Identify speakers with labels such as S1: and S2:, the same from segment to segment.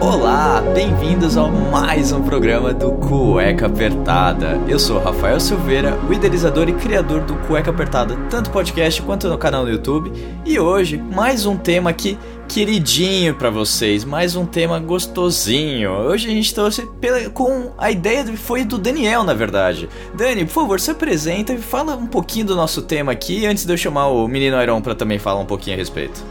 S1: Olá, bem-vindos ao mais um programa do Cueca Apertada. Eu sou Rafael Silveira, o idealizador e criador do Cueca Apertada, tanto podcast quanto no canal no YouTube. E hoje, mais um tema aqui queridinho pra vocês, mais um tema gostosinho. Hoje a gente trouxe pela, com a ideia do- foi do Daniel, na verdade. Dani, por favor, se apresenta e fala um pouquinho do nosso tema aqui, antes de eu chamar o menino Iron pra também falar um pouquinho a respeito.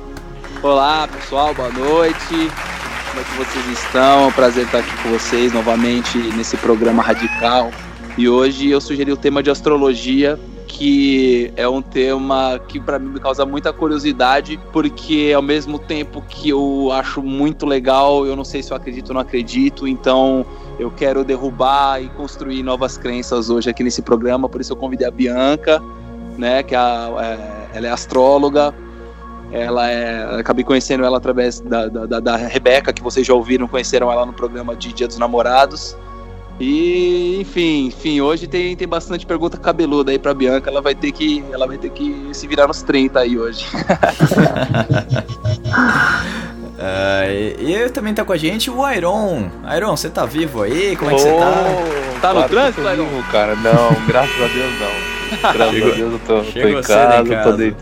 S2: Olá pessoal, boa noite. Como é que vocês estão? É prazer estar aqui com vocês novamente nesse programa radical. E hoje eu sugeri o tema de astrologia, que é um tema que para mim me causa muita curiosidade, porque ao mesmo tempo que eu acho muito legal, eu não sei se eu acredito ou não acredito, então eu quero derrubar e construir novas crenças hoje aqui nesse programa, por isso eu convidei a Bianca, né, que é a- é- ela é astróloga, ela é. Acabei conhecendo ela através da, da, da- da Rebeca, que vocês já ouviram, conheceram ela no programa de Dia dos Namorados. E, enfim, enfim, hoje tem, tem bastante pergunta cabeluda aí pra Bianca. Ela vai ter que. Ela vai ter que se virar nos 30 aí hoje.
S1: Ah, e, e eu também tá com a gente o Iron. Iron, você tá vivo aí? Como é que você tá?
S2: Tá no
S3: Claro
S2: trânsito, Iron?
S3: vivo, cara? Não, graças a Deus não. Graças
S1: Chegou-
S3: a Deus eu tô, tô em
S1: cedo em
S3: casa,
S1: casa.
S3: tô de...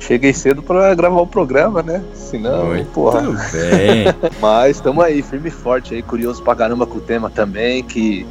S3: Cheguei cedo pra gravar o programa, né? Senão,
S1: Muito
S3: porra.
S1: bem.
S3: Mas estamos aí, firme e forte aí, curioso pra caramba com o tema também, que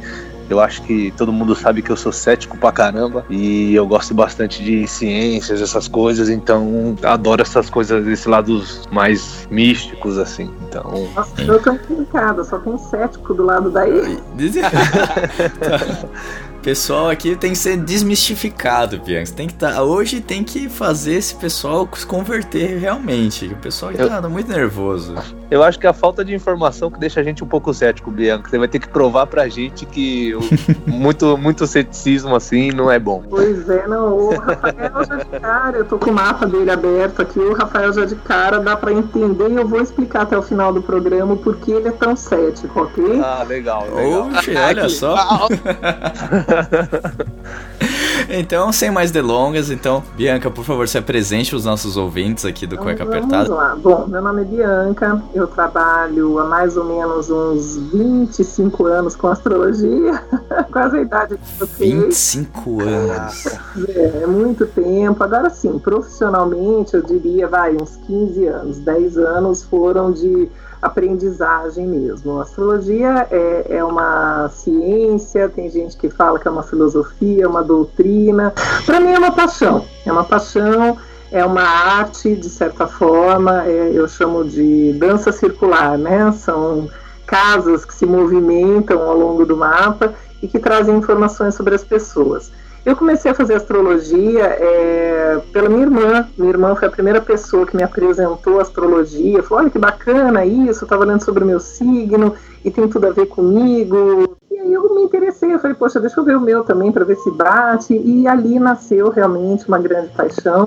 S3: eu acho que todo mundo sabe que eu sou cético pra caramba e eu gosto bastante de ciências, essas coisas, então adoro essas coisas, esses lados mais místicos, assim. Então,
S4: Nossa, eu tô equivocada, só tem cético do lado daí.
S1: pessoal aqui tem que ser desmistificado, Bianca. Tem que tá, hoje tem que fazer esse pessoal se converter realmente. O pessoal
S3: Eu-
S1: tá muito nervoso.
S3: Eu acho que é a falta de informação que deixa a gente um pouco cético, Bianca. Você vai ter que provar pra gente que o- muito, muito ceticismo assim não é bom.
S4: Pois é, não, o Rafael já de cara, eu tô com o mapa dele aberto aqui, o Rafael já de cara, dá pra entender e eu vou explicar até o final do programa por que ele é tão cético, ok?
S3: Ah, legal, legal.
S1: Oxe, olha só. Então, sem mais delongas, então, Bianca, por favor, se apresente os nossos ouvintes aqui do Cueca
S4: Vamos
S1: Apertada.
S4: lá. Bom, meu nome é Bianca, eu trabalho há mais ou menos uns 25 anos com astrologia, quase a idade de vocês.
S1: 25 anos.
S4: É, é muito tempo. Agora sim, profissionalmente, eu diria, vai, uns 15 anos. 10 anos foram de aprendizagem mesmo. A astrologia é, é uma ciência, tem gente que fala que é uma filosofia, uma doutrina. Para mim é uma paixão. É uma paixão, é uma arte, de certa forma, é, eu chamo de dança circular, né? São casas que se movimentam ao longo do mapa e que trazem informações sobre as pessoas. Eu comecei a fazer astrologia é, pela minha irmã. Minha irmã foi a primeira pessoa que me apresentou a astrologia. Falou: olha que bacana isso, estava lendo sobre o meu signo e tem tudo a ver comigo. E aí eu me interessei, eu falei: poxa, deixa eu ver o meu também para ver se bate. E ali nasceu realmente uma grande paixão.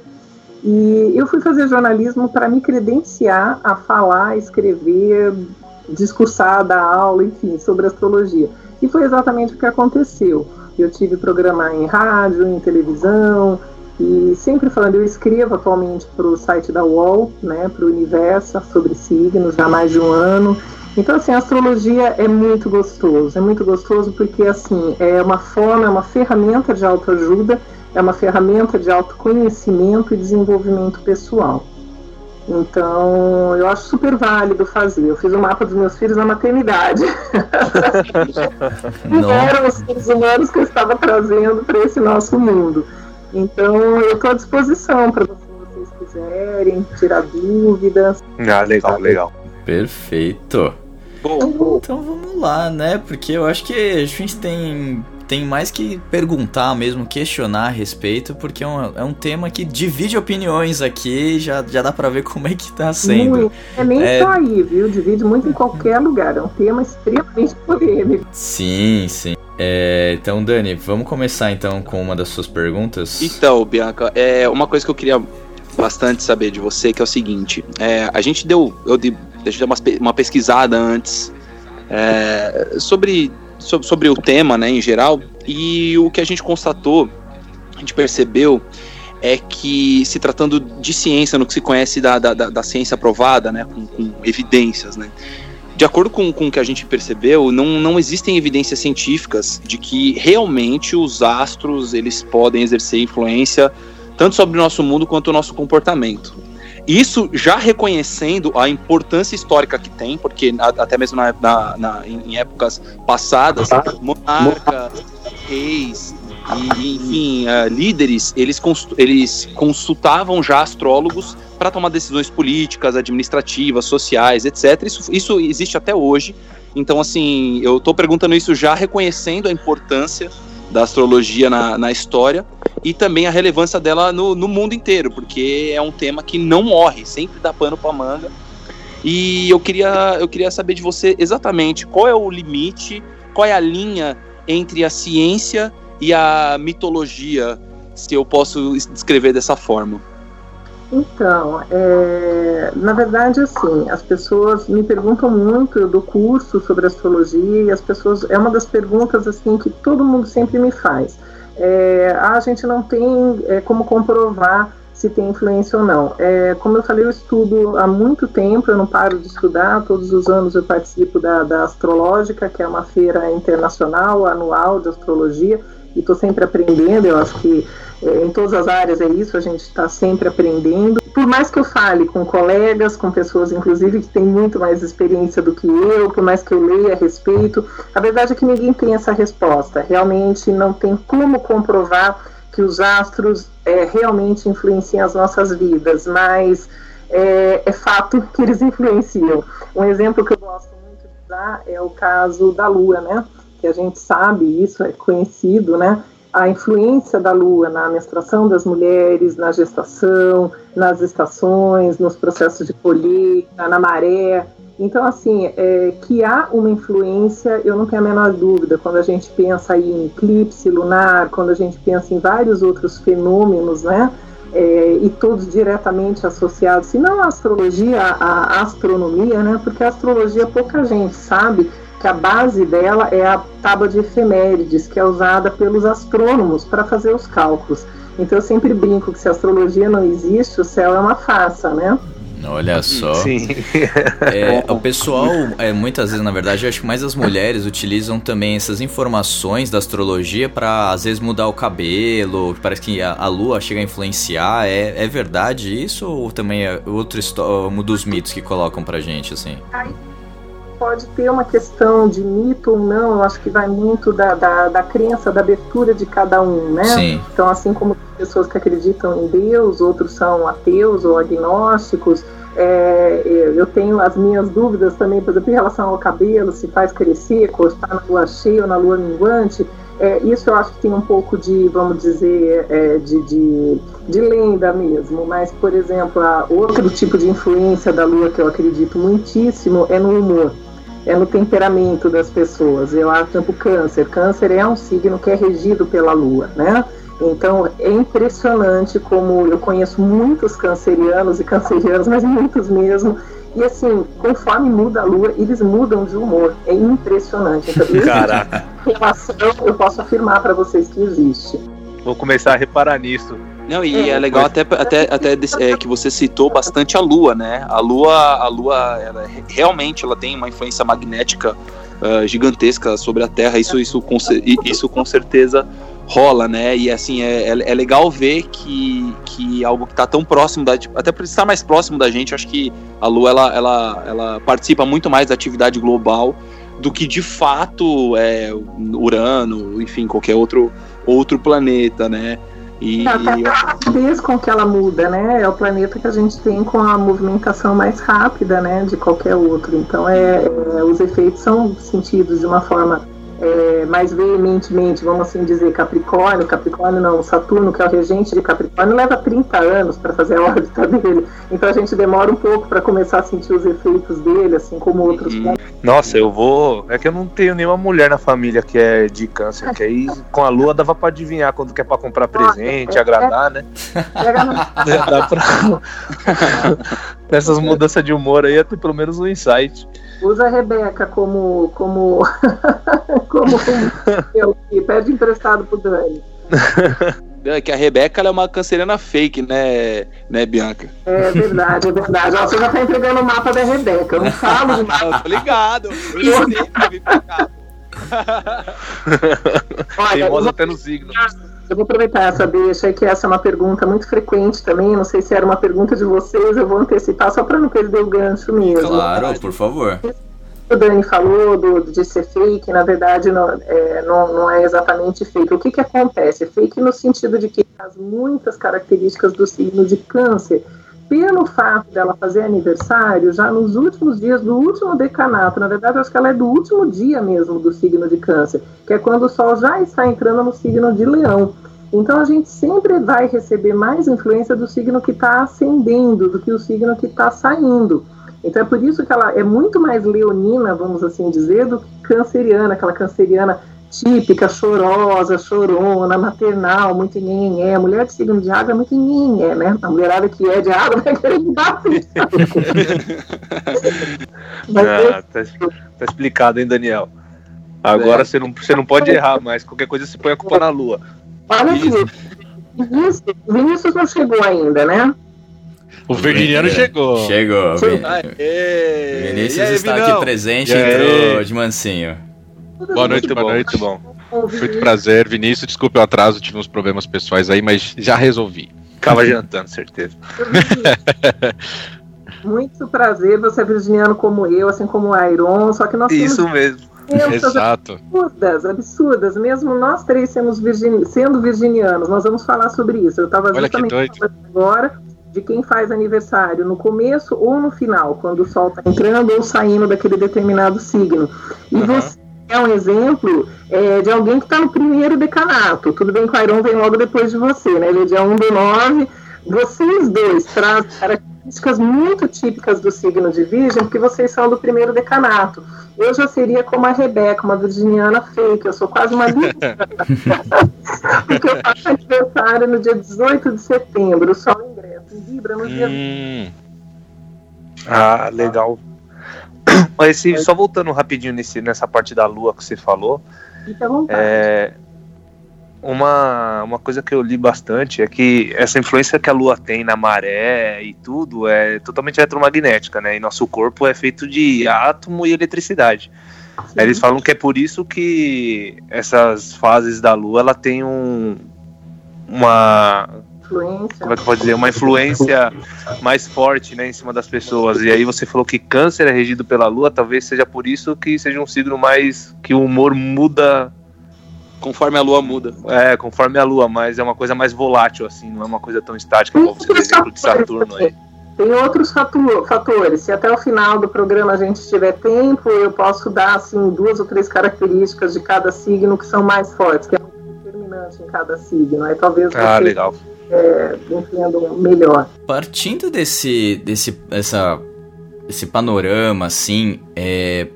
S4: E eu fui fazer jornalismo para me credenciar a falar, escrever, discursar, dar aula, enfim, sobre astrologia. E foi exatamente o que aconteceu. Eu tive programa em rádio, em televisão, e sempre falando, eu escrevo atualmente para o site da UOL, né, para o Universo, sobre signos, há mais de um ano. Então, assim, a astrologia é muito gostoso, é muito gostoso porque, assim, é uma forma, é uma ferramenta de autoajuda, é uma ferramenta de autoconhecimento e desenvolvimento pessoal. Então, eu acho super válido fazer. Eu fiz o mapa dos meus filhos na maternidade. Não eram os seres humanos que eu estava trazendo para esse nosso mundo. Então, eu estou à disposição para vocês quiserem tirar dúvidas.
S3: Ah, legal, legal.
S1: Perfeito.
S2: Bom,
S1: Então vamos lá, né? Porque eu acho que a gente tem, tem mais que perguntar mesmo, questionar a respeito, porque é um, é um tema que divide opiniões aqui, já, já dá pra ver como é que tá sendo.
S4: Muito. É nem
S1: É.
S4: só aí, viu? Divide muito em qualquer lugar. É um tema extremamente polêmico.
S1: Sim, sim. É, então, Dani, vamos começar então com uma das suas perguntas.
S2: Então, Bianca, é uma coisa que eu queria bastante saber de você, que é o seguinte: é, a gente deu, eu dei, deixa eu dar umas pe- uma pesquisada antes é, sobre, sobre o tema, né, em geral, e o que a gente constatou, a gente percebeu é que se tratando de ciência, no que se conhece da, da, da- da ciência aprovada, né, com, com evidências, né, de acordo com, com o que a gente percebeu, não, não existem evidências científicas de que realmente os astros eles podem exercer influência tanto sobre o nosso mundo quanto o nosso comportamento. Isso já reconhecendo a importância histórica que tem, porque até mesmo na, na- na- em épocas passadas, monarcas, reis e, enfim, eh, líderes, eles, eles consultavam já astrólogos para tomar decisões políticas, administrativas, sociais, etc. Isso, isso existe até hoje. Então, assim, eu estou perguntando isso já reconhecendo a importância da astrologia na, na história e também a relevância dela no, no mundo inteiro, porque é um tema que não morre, sempre dá pano para manga. E eu queria, eu queria saber de você exatamente qual é o limite, qual é a linha entre a ciência e a mitologia, se eu posso descrever dessa forma.
S4: Então, é, na verdade, assim, as pessoas me perguntam muito do curso sobre astrologia e as pessoas é uma das perguntas assim que todo mundo sempre me faz. É, "Ah, a gente não tem é, como comprovar se tem influência ou não. É, como eu falei, eu estudo há muito tempo, eu não paro de estudar, todos os anos eu participo da, da Astrológica, que é uma feira internacional, anual de astrologia, e estou sempre aprendendo, eu acho que em todas as áreas é isso, a gente está sempre aprendendo. Por mais que eu fale com colegas, com pessoas, inclusive, que têm muito mais experiência do que eu, por mais que eu leia a respeito, a verdade é que ninguém tem essa resposta. Realmente não tem como comprovar que os astros é, realmente influenciam as nossas vidas, mas é, é fato que eles influenciam. Um exemplo que eu gosto muito de usar é o caso da Lua, né? Que a gente sabe, isso é conhecido, né? A influência da Lua na menstruação das mulheres, na gestação, nas estações, nos processos de colheita, na maré. Então, assim, é, que há uma influência, eu não tenho a menor dúvida, quando a gente pensa aí em eclipse lunar, quando a gente pensa em vários outros fenômenos, né? É, e todos diretamente associados, se não à astrologia, à astronomia, né? Porque a astrologia pouca gente sabe que a base dela é a tábua de efemérides, que é usada pelos astrônomos para fazer os cálculos. Então eu sempre brinco que se a astrologia não existe, o céu é uma farsa, né?
S1: Olha só.
S3: Sim.
S1: É, o pessoal, é, muitas vezes, na verdade, eu acho que mais as mulheres utilizam também essas informações da astrologia pra às vezes mudar o cabelo, parece que a, a lua chega a influenciar. É, é verdade isso ou também é outro um dos mitos que colocam pra gente, assim?
S4: Pode ter uma questão de mito ou não, eu acho que vai muito da, da, da crença, da abertura de cada um, né?
S1: Sim.
S4: Então, assim como pessoas que acreditam em Deus, outros são ateus ou agnósticos, é, eu tenho as minhas dúvidas também, por exemplo, em relação ao cabelo, se faz crescer, cortar na lua cheia ou na lua minguante. É, isso eu acho que tem um pouco de, vamos dizer, é, de, de, de lenda mesmo, mas, por exemplo, outro tipo de influência da lua que eu acredito muitíssimo é no humor é no temperamento das pessoas. Eu acho, por exemplo, câncer. Câncer é um signo que é regido pela lua, né? Então é impressionante como eu conheço muitos cancerianos e cancerianos, mas muitos mesmo. E assim, conforme muda a lua, eles mudam de humor. É impressionante. Então,
S3: Caraca,
S4: relação eu posso afirmar para vocês que existe.
S3: vou começar a reparar nisso.
S2: Não, e
S4: É,
S2: é legal até, até, até é, que você citou bastante a Lua, né? A Lua, a Lua ela, é- realmente ela tem uma influência magnética ah, gigantesca sobre a Terra. Isso, isso, com, isso com certeza rola, né? E assim, é, é, é legal ver que, que algo que está tão próximo da. Até por estar mais próximo da gente, acho que a Lua ela, ela, ela participa muito mais da atividade global do que de fato é Urano, enfim, qualquer outro, outro planeta, né? E
S4: Até a rapidez com que ela muda, né? É o planeta que a gente tem com a movimentação mais rápida, né? De qualquer outro. Então, é, é, os efeitos são sentidos de uma forma é, mais veementemente, vamos assim dizer, Capricórnio, Capricórnio não, Saturno, que é o regente de Capricórnio, leva 30 anos para fazer a órbita dele. Então a gente demora um pouco para começar a sentir os efeitos dele, assim como outros.
S2: Uhum.
S3: Nossa, eu vou. É que eu não tenho nenhuma mulher na família que é de câncer, que aí com a lua dava pra adivinhar quando quer pra comprar presente, agradar, né?
S4: Pega no-
S3: Dá pra. Nessas mudanças de humor aí, ter pelo menos um insight.
S4: Usa a Rebeca como. como. como eu, e pede emprestado pro Dani.
S2: é que a Rebeca ela é uma canceriana fake, né, né, Bianca?
S4: É verdade, é verdade. Você já tá entregando o mapa da Rebeca. Eu não falo de
S2: eu tô ligado. Eu sei que eu vim pra cá.
S4: Olha, eu
S3: Teimosa até no signo.
S4: eu vou aproveitar essa deixa, que essa é uma pergunta muito frequente também. Não sei se era uma pergunta de vocês, eu vou antecipar só para não perder o gancho mesmo.
S1: Claro, por favor.
S4: O Dani falou do, de ser fake, na verdade não é, não, não é exatamente fake. O que, que acontece? Fake no sentido de que as muitas características do signo de câncer, pelo fato dela fazer aniversário já nos últimos dias do último decanato, na verdade eu acho que ela é do último dia mesmo do signo de câncer, que é quando o Sol já está entrando no signo de leão. Então a gente sempre vai receber mais influência do signo que está ascendendo do que o signo que está saindo. Então é por isso que ela é muito mais leonina, vamos assim dizer, do que canceriana, aquela canceriana típica, chorosa, chorona, maternal, muito nhenhenhé. Mulher de signo de água é muito nhenhenhé, né? A mulherada que é de água vai querer dar Mas
S3: Ah, tá, tá explicado, hein, Daniel? Agora você, não, você não pode errar mais. Qualquer coisa você põe a culpa na lua.
S4: olha aqui, Vinícius, Vinícius não chegou ainda, né?
S5: O Virginiano chegou.
S1: Chegou. Vin-
S2: Aê!
S1: Vinícius
S2: aí,
S1: está
S2: Vinão?
S1: aqui presente
S3: E
S1: entrou de mansinho.
S5: Boa noite, boa
S3: bom,
S5: noite.
S3: muito bom.
S5: Muito prazer, Vinícius. Desculpe o atraso, tive uns problemas pessoais aí, mas já resolvi.
S3: Tava jantando, certeza.
S4: Muito prazer, você é virginiano como eu, assim como o Airon, só que nós
S3: Isso mesmo.
S5: Exato.
S4: absurdas, absurdas, mesmo nós três sendo, virgini- sendo virginianos, nós vamos falar sobre isso. Eu estava justamente agora de quem faz aniversário no começo ou no final, quando o sol está entrando ou saindo daquele determinado signo. E
S5: Aham.
S4: você é um exemplo é, de alguém que está no primeiro decanato. Tudo bem que o Airon vem logo depois de você, né? Ele é dia 1 do 9. Vocês dois trazem características muito típicas do signo de Virgem, porque vocês são do primeiro decanato. Eu já seria como a Rebeca, uma virginiana fake. Eu sou quase uma virginiana. porque eu faço aniversário no dia 18 de setembro. O sol ingressa em Libra no dia
S5: Hum,
S3: Ah, legal. Mas se, só voltando rapidinho nesse, nessa parte da lua que você falou,
S4: 20, à vontade.
S3: é, uma, uma coisa que eu li bastante é que essa influência que a lua tem na maré e tudo é totalmente eletromagnética, né? E nosso corpo é feito de átomo e eletricidade.
S4: Sim.
S3: Eles falam que é por isso que essas fases da lua ela tem um uma
S4: influência.
S3: como é que posso dizer uma influência mais forte né em cima das pessoas e aí você falou que câncer é regido pela lua talvez seja por isso que seja um signo mais que o humor muda
S2: Conforme a lua muda.
S3: é conforme a lua mas é uma coisa mais volátil assim não é uma coisa tão estática como você exemplo de Saturno aí
S4: Tem outros fatores. Se até o final do programa a gente tiver tempo, eu posso dar assim duas ou três características de cada signo que são mais fortes, que é determinante em cada signo. Aí talvez
S3: ah
S4: vocês
S3: legal
S4: é, entendam melhor.
S1: Partindo desse, desse, essa, esse panorama, assim, é,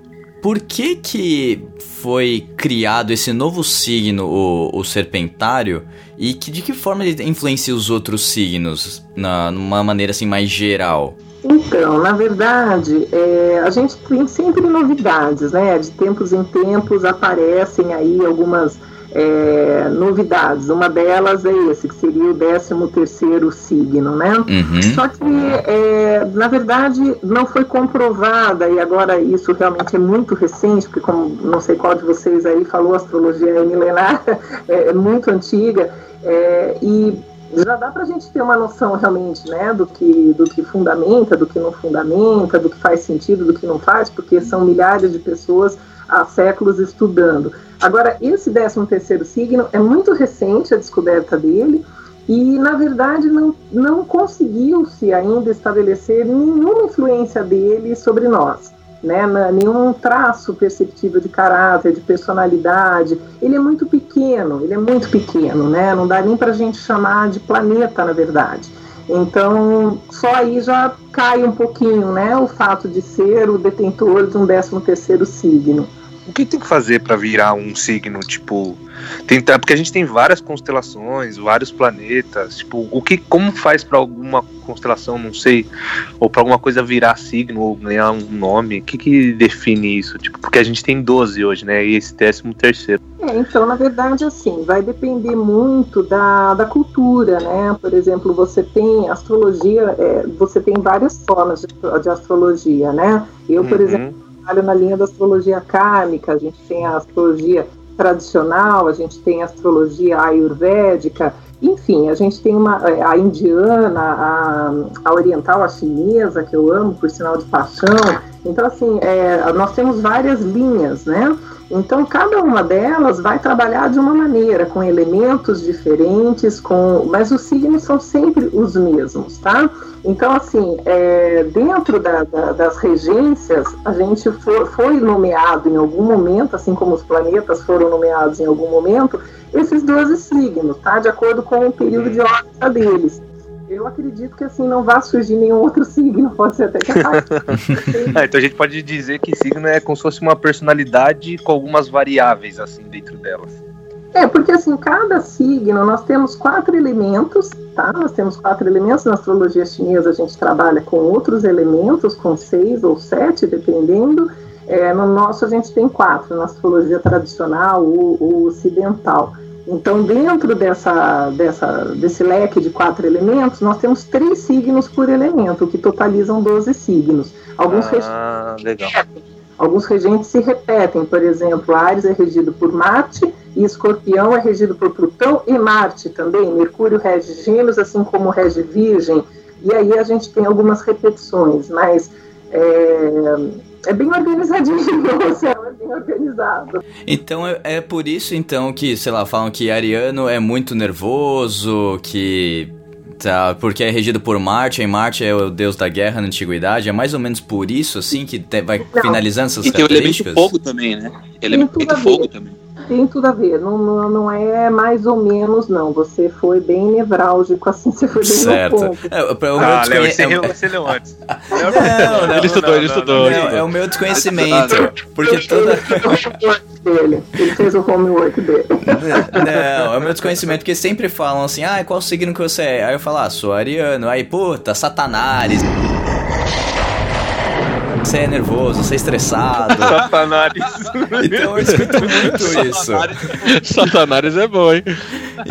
S1: por que que foi criado esse novo signo, o, o serpentário, e que, de que forma ele influencia os outros signos, na, numa maneira assim mais geral?
S4: Então, na verdade, é, a gente tem sempre novidades, né? De tempos em tempos aparecem aí algumas é, novidades. Uma delas é esse, que seria o 13 terceiro signo, né?
S1: Uhum.
S4: Só que, é, na verdade, não foi comprovada, e agora isso realmente é muito recente, porque como não sei qual de vocês aí falou, a astrologia é milenar, é, é muito antiga, é, e já dá para a gente ter uma noção realmente né, do, que, do que fundamenta, do que não fundamenta, do que faz sentido, do que não faz, porque são milhares de pessoas há séculos estudando. Agora, esse 13 terceiro signo é muito recente a descoberta dele, E, na verdade, não, não conseguiu-se ainda estabelecer nenhuma influência dele sobre nós. Né, nenhum traço perceptível de caráter, de personalidade. Ele é muito pequeno, ele é muito pequeno, né? Não dá nem para a gente chamar de planeta, na verdade. Então, só aí já cai um pouquinho, né, o fato de ser o detentor de um 13 terceiro signo.
S3: O que tem que fazer para virar um signo, tipo, tentar, porque a gente tem várias constelações, vários planetas, tipo, o que como faz para alguma constelação, não sei, ou para alguma coisa virar signo ou ganhar um nome? O que que define isso? Tipo, porque a gente tem 12 hoje, né? E esse 13 terceiro.
S4: É, então, na verdade, assim, vai depender muito da, da cultura, né? Por exemplo, você tem astrologia, é, você tem várias formas de, de astrologia, né? Eu, por uhum. exemplo, trabalho na linha da astrologia kármica, a gente tem a astrologia tradicional, a gente tem a astrologia ayurvédica, enfim, a gente tem uma, a indiana, a, a oriental, a chinesa, que eu amo por sinal de paixão. Então, assim, é, nós temos várias linhas, né? Então, cada uma delas vai trabalhar de uma maneira, com elementos diferentes, com, mas os signos são sempre os mesmos, tá? Então, assim, é, dentro da, da, das regências, a gente for, foi nomeado em algum momento, assim como os planetas foram nomeados em algum momento, esses 12 signos, tá? De acordo com o período de órbita deles. Eu acredito que assim não vai surgir nenhum outro signo, pode ser até que
S3: ah, Então a gente pode dizer que signo é como se fosse uma personalidade com algumas variáveis assim dentro delas.
S4: É, porque assim, cada signo nós temos quatro elementos, tá? Nós temos quatro elementos. Na astrologia chinesa a gente trabalha com outros elementos, com seis ou sete, dependendo. É, no nosso a gente tem quatro, na astrologia tradicional ou, ou ocidental. Então, dentro dessa, dessa, desse leque de quatro elementos, nós temos três signos por elemento, que totalizam 12 signos. Alguns,
S3: ah, legal.
S4: alguns regentes se repetem, por exemplo, Ares é regido por Marte, e Escorpião é regido por Plutão e Marte também. Mercúrio rege Gêmeos, assim como rege Virgem. E aí a gente tem algumas repetições, mas é, é bem organizadinho, o céu é bem organizado.
S1: Então é, é por isso então que, sei lá, falam que Ariano é muito nervoso, que Tá, porque é regido por Marte, e Marte é o deus da guerra na antiguidade. É mais ou menos por isso, assim, que te, vai Não. finalizando essas
S2: e
S1: características?
S2: E tem o elemento fogo também, né? Elemento fogo também
S4: tem tudo a ver. Não, não, não, é mais ou menos, não. Você foi bem nevrálgico, assim, você foi bem certo. no ponto. É,
S3: pra, o ah, Léo, você, é... você leu antes.
S1: não, não, ele estudou, ele estudou. é o meu desconhecimento. Porque toda...
S4: Ele, ele fez o homework dele.
S1: Não, é o meu desconhecimento, porque sempre falam assim, ah, qual signo que você é? Aí eu falo, ah, sou ariano. Aí, puta, satanás você é nervoso, você é estressado.
S3: Satanás.
S1: Então eu escuto muito isso.
S5: Satanás é bom, hein?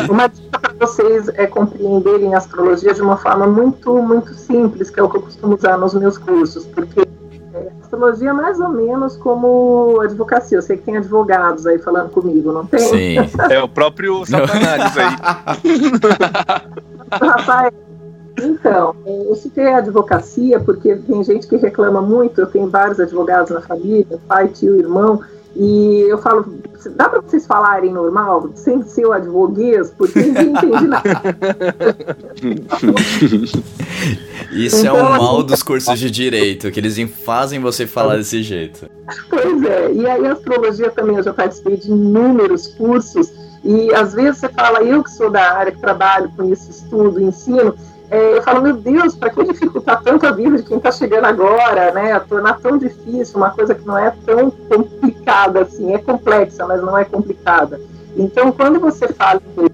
S4: Uma dica para vocês é compreenderem a astrologia de uma forma muito, muito simples, que é o que eu costumo usar nos meus cursos, porque é, astrologia é mais ou menos como advocacia. Eu sei que tem advogados aí falando comigo, não tem?
S1: Sim.
S3: É o próprio Satanás aí.
S4: Rafael, então, eu citei a advocacia porque tem gente que reclama muito. Eu tenho vários advogados na família, pai, tio, irmão, e eu falo, dá para vocês falarem normal, sem ser o advoguês, porque ninguém entende nada.
S1: Isso então, é um então, mal assim, dos cursos de direito, que eles fazem você falar desse jeito.
S4: Pois é, e aí a astrologia também, eu já participei de inúmeros cursos, e às vezes você fala, eu que sou da área, que trabalho com isso, estudo, ensino, é, eu falo, meu Deus, para que dificultar tanto a vida de quem está chegando agora, né? Tornar tão difícil uma coisa que não é tão complicada assim, é complexa, mas não é complicada. Então, quando você fala sim,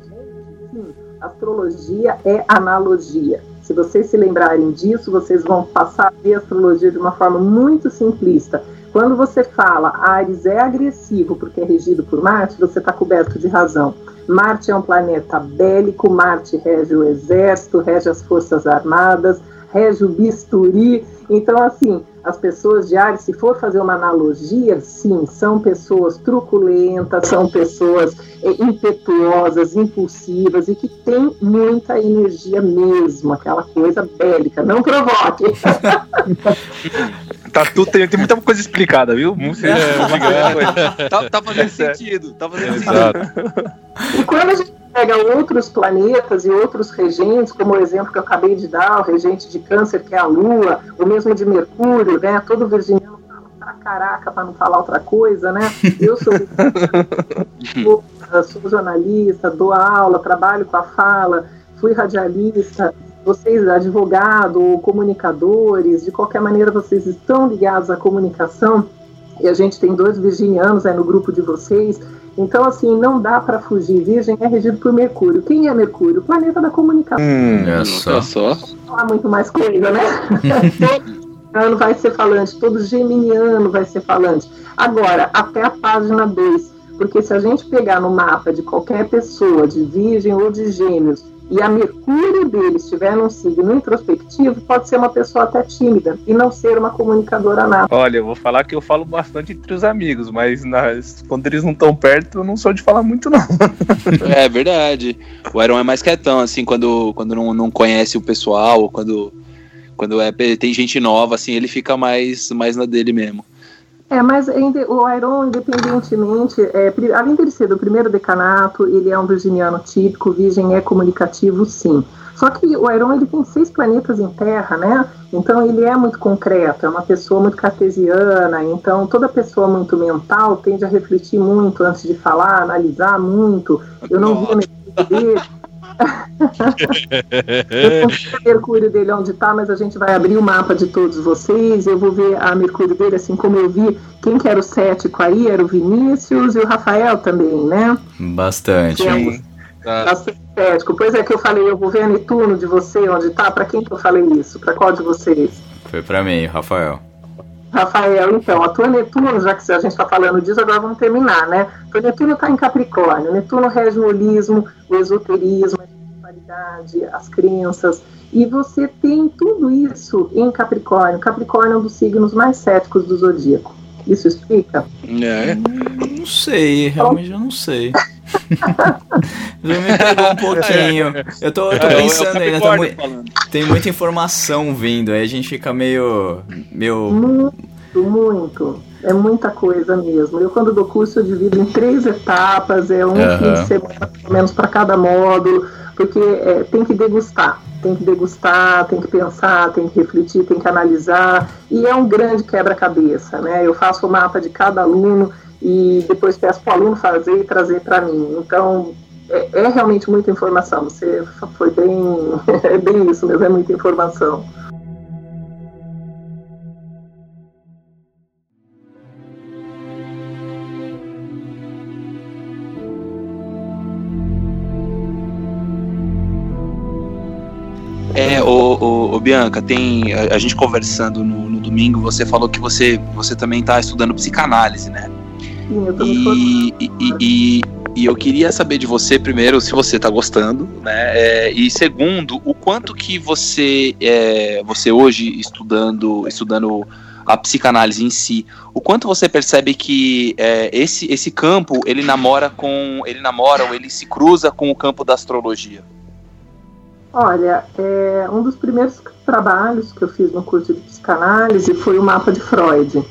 S4: astrologia é analogia. Se vocês se lembrarem disso, vocês vão passar a ver a astrologia de uma forma muito simplista. Quando você fala Ares é agressivo porque é regido por Marte, você está coberto de razão. Marte é um planeta bélico, Marte rege o exército, rege as forças armadas, rege o bisturi. Então, assim, as pessoas de Ares, se for fazer uma analogia, sim, são pessoas truculentas, são pessoas é, impetuosas, impulsivas e que têm muita energia mesmo, aquela coisa bélica. Não provoque.
S3: tá tudo, tem, tem, muita coisa explicada, viu?
S2: É, tá, tá, fazendo sentido, tá fazendo sentido.
S4: E quando a gente pega outros planetas e outros regentes, como o exemplo que eu acabei de dar, o regente de câncer, que é a Lua, o mesmo de Mercúrio, né? Todo virginiano fala pra caraca, para não falar outra coisa, né? Eu sou, sou jornalista, dou aula, trabalho com a fala, fui radialista, vocês, advogado ou comunicadores, de qualquer maneira vocês estão ligados à comunicação, e a gente tem dois virginianos aí no grupo de vocês, então, assim, não dá para fugir. Virgem é regido por Mercúrio. Quem é Mercúrio? O planeta da comunicação.
S1: Hum, é
S2: Só,
S1: só.
S2: só.
S4: Não há muito mais coisa, né? todo ano vai ser falante, todo geminiano vai ser falante. Agora, até a página 2. Porque se a gente pegar no mapa de qualquer pessoa, de Virgem ou de Gêmeos, e a Mercúrio dele estiver num signo introspectivo, pode ser uma pessoa até tímida e não ser uma comunicadora nata.
S3: Olha, eu vou falar que eu falo bastante entre os amigos, mas nas- quando eles não estão perto, eu não sou de falar muito, não.
S2: É verdade. O Iron é mais quietão, assim, quando, quando não, não conhece o pessoal, ou quando, quando é, tem gente nova, assim, ele fica mais, mais na dele mesmo.
S4: É, mas o Iron, independentemente, é, além dele ser do primeiro decanato, ele é um virginiano típico, virgem é comunicativo, sim. Só que o Iron ele tem seis planetas em Terra, né? Então ele é muito concreto, é uma pessoa muito cartesiana. Então toda pessoa muito mental tende a refletir muito antes de falar, analisar muito. Eu não vi a dele. Eu não sei a Mercúrio dele onde está, mas a gente vai abrir o mapa de todos vocês. Eu vou ver a Mercúrio dele, assim como eu vi quem que era o cético aí, era o Vinícius e o Rafael também, né?
S1: Bastante.
S3: Sim.
S4: o bastante cético. Pois é que eu falei, eu vou ver a Netuno de você, onde está. Para quem que eu falei isso? Para qual de vocês?
S1: Foi pra mim, Rafael.
S4: Rafael, então, a tua Netuno, já que a gente está falando disso, agora vamos terminar, né? Tua Netuno está em Capricórnio. Netuno rege o holismo, o esoterismo, a espiritualidade, as crenças. E você tem tudo isso em Capricórnio. Capricórnio é um dos signos mais céticos do zodíaco. Isso explica?
S2: É.
S1: Não sei, realmente eu não sei. Já me pegou um pouquinho. Eu tô, eu tô
S2: É, é
S1: pensando ainda, tá
S2: falando.
S1: tem muita informação vindo, aí a gente fica meio. meio.
S4: Muito, muito. É muita coisa mesmo. Eu, quando dou curso, eu divido em três etapas, é um
S1: Aham.
S4: fim de semana, pelo menos, para cada módulo, porque é, tem que degustar. Tem que degustar, tem que pensar, tem que refletir, tem que analisar. E é um grande quebra-cabeça, né? Eu faço o mapa de cada aluno e depois peço para o aluno fazer e trazer para mim. Então, é, é realmente muita informação. Você foi bem. É bem isso mesmo, é muita informação.
S2: Ô, ô, Bianca, tem a, a gente conversando no, no domingo, você falou que você, você também tá estudando psicanálise, né?
S4: Sim, eu tô.
S2: E, e, e- e- eu queria saber de você, primeiro, se você tá gostando, né? É, e segundo, o quanto que você, é, você hoje estudando, estudando a psicanálise em si, o quanto você percebe que é, esse, esse campo ele namora com. ele namora ou ele se cruza com o campo da astrologia?
S4: Olha, é, um dos primeiros trabalhos que eu fiz no curso de psicanálise foi o mapa de Freud.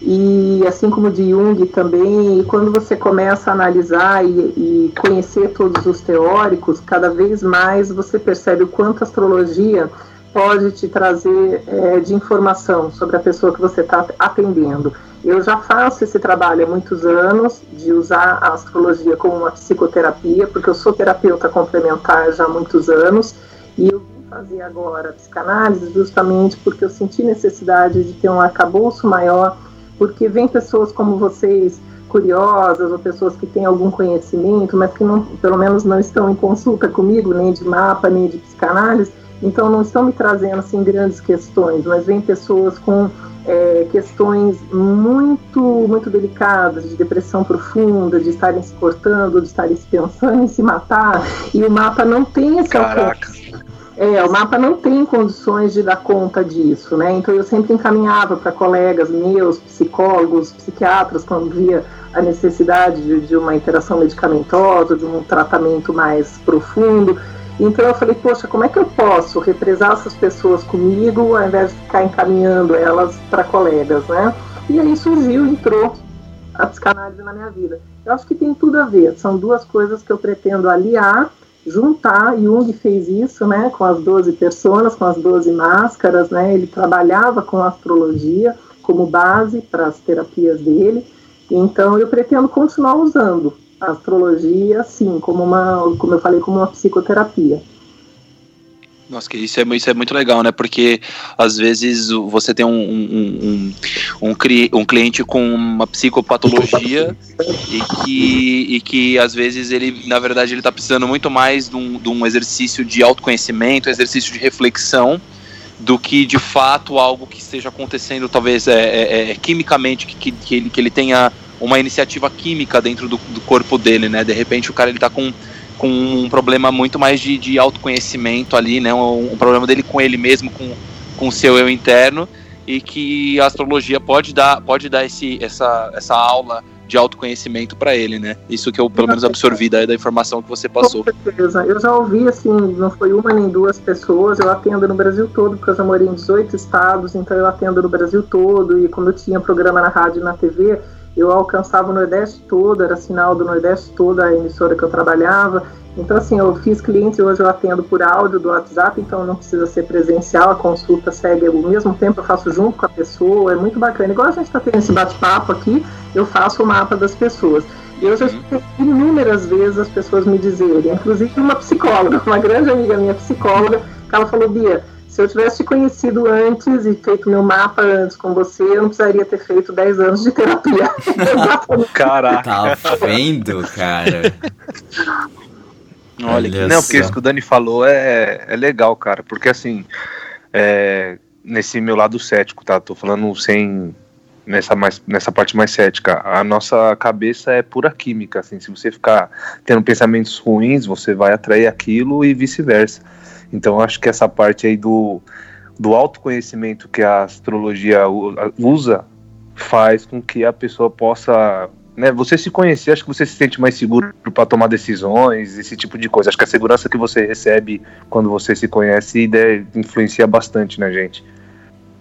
S4: E assim como de Jung também, e quando você começa a analisar e, e conhecer todos os teóricos, cada vez mais você percebe o quanto a astrologia pode te trazer é, de informação sobre a pessoa que você está atendendo. Eu já faço esse trabalho há muitos anos, de usar a astrologia como uma psicoterapia, porque eu sou terapeuta complementar já há muitos anos, e eu vim fazer agora psicanálise justamente porque eu senti necessidade de ter um arcabouço maior, porque vem pessoas como vocês, curiosas, ou pessoas que têm algum conhecimento, mas que não, pelo menos não estão em consulta comigo, nem de mapa, nem de psicanálise, então não estão me trazendo assim grandes questões, mas vem pessoas com é, questões muito muito delicadas de depressão profunda, de estarem se cortando, de estarem se pensando em se matar, e o mapa não tem esse
S2: Caraca.
S4: alcance. É, o mapa não tem condições de dar conta disso, né? Então eu sempre encaminhava para colegas meus, psicólogos, psiquiatras, quando via a necessidade de, de uma interação medicamentosa, de um tratamento mais profundo. Então eu falei, poxa, como é que eu posso represar essas pessoas comigo ao invés de ficar encaminhando elas para colegas, né? E aí surgiu, entrou a psicanálise na minha vida. Eu acho que tem tudo a ver. São duas coisas que eu pretendo aliar, juntar. Jung fez isso, né, com as 12 pessoas, com as 12 máscaras, né? Ele trabalhava com astrologia como base para as terapias dele. Então eu pretendo continuar usando a astrologia, sim, como uma, como eu falei, como uma psicoterapia.
S2: Nossa, que isso é, isso é muito legal, né? Porque às vezes você tem um, um, um, um, um cliente com uma psicopatologia e que, e que às vezes ele, na verdade, ele tá precisando muito mais de um, de um exercício de autoconhecimento, exercício de reflexão, do que de fato algo que esteja acontecendo, talvez é, é- é quimicamente, que, que ele, que ele tenha uma iniciativa química dentro do, do corpo dele, né? De repente o cara ele tá com com um problema muito mais de, de autoconhecimento ali, né? Um, um problema dele com ele mesmo, com, com o seu eu interno, e que a astrologia pode dar, pode dar esse, essa, essa aula de autoconhecimento para ele, né? Isso que eu pelo menos absorvi da, da informação que você passou.
S4: Com certeza. Eu já ouvi, assim, não foi uma nem duas pessoas, eu atendo no Brasil todo, porque eu já morei em 18 estados, então eu atendo no Brasil todo, e como eu tinha programa na rádio e na TV, eu alcançava o Nordeste todo, era sinal do Nordeste todo a emissora que eu trabalhava. Então, assim, eu fiz cliente, hoje eu atendo por áudio do WhatsApp, então não precisa ser presencial, a consulta segue ao mesmo tempo, eu faço junto com a pessoa, é muito bacana. Igual a gente está tendo esse bate-papo aqui, eu faço o mapa das pessoas. E eu já escutei inúmeras vezes as pessoas me dizerem, inclusive uma psicóloga, uma grande amiga minha psicóloga, que ela falou, Bia, se eu tivesse te conhecido antes e feito meu mapa antes com você, eu não precisaria ter feito 10 anos de terapia.
S3: Caraca.
S1: Tá vendo, cara?
S2: Olha,
S1: Olha
S3: Não, porque isso que o Dani falou é, é legal, cara. Porque assim, é, nesse meu lado cético, tá? Tô falando sem. Nessa, mais, nessa parte mais cética, a nossa cabeça é pura química, assim, se você ficar tendo pensamentos ruins, você vai atrair aquilo e vice-versa. Então, acho que essa parte aí do, do autoconhecimento que a astrologia usa faz com que a pessoa possa né, você se conhecer, acho que você se sente mais seguro para tomar decisões, esse tipo de coisa. Acho que a segurança que você recebe quando você se conhece influencia bastante na gente.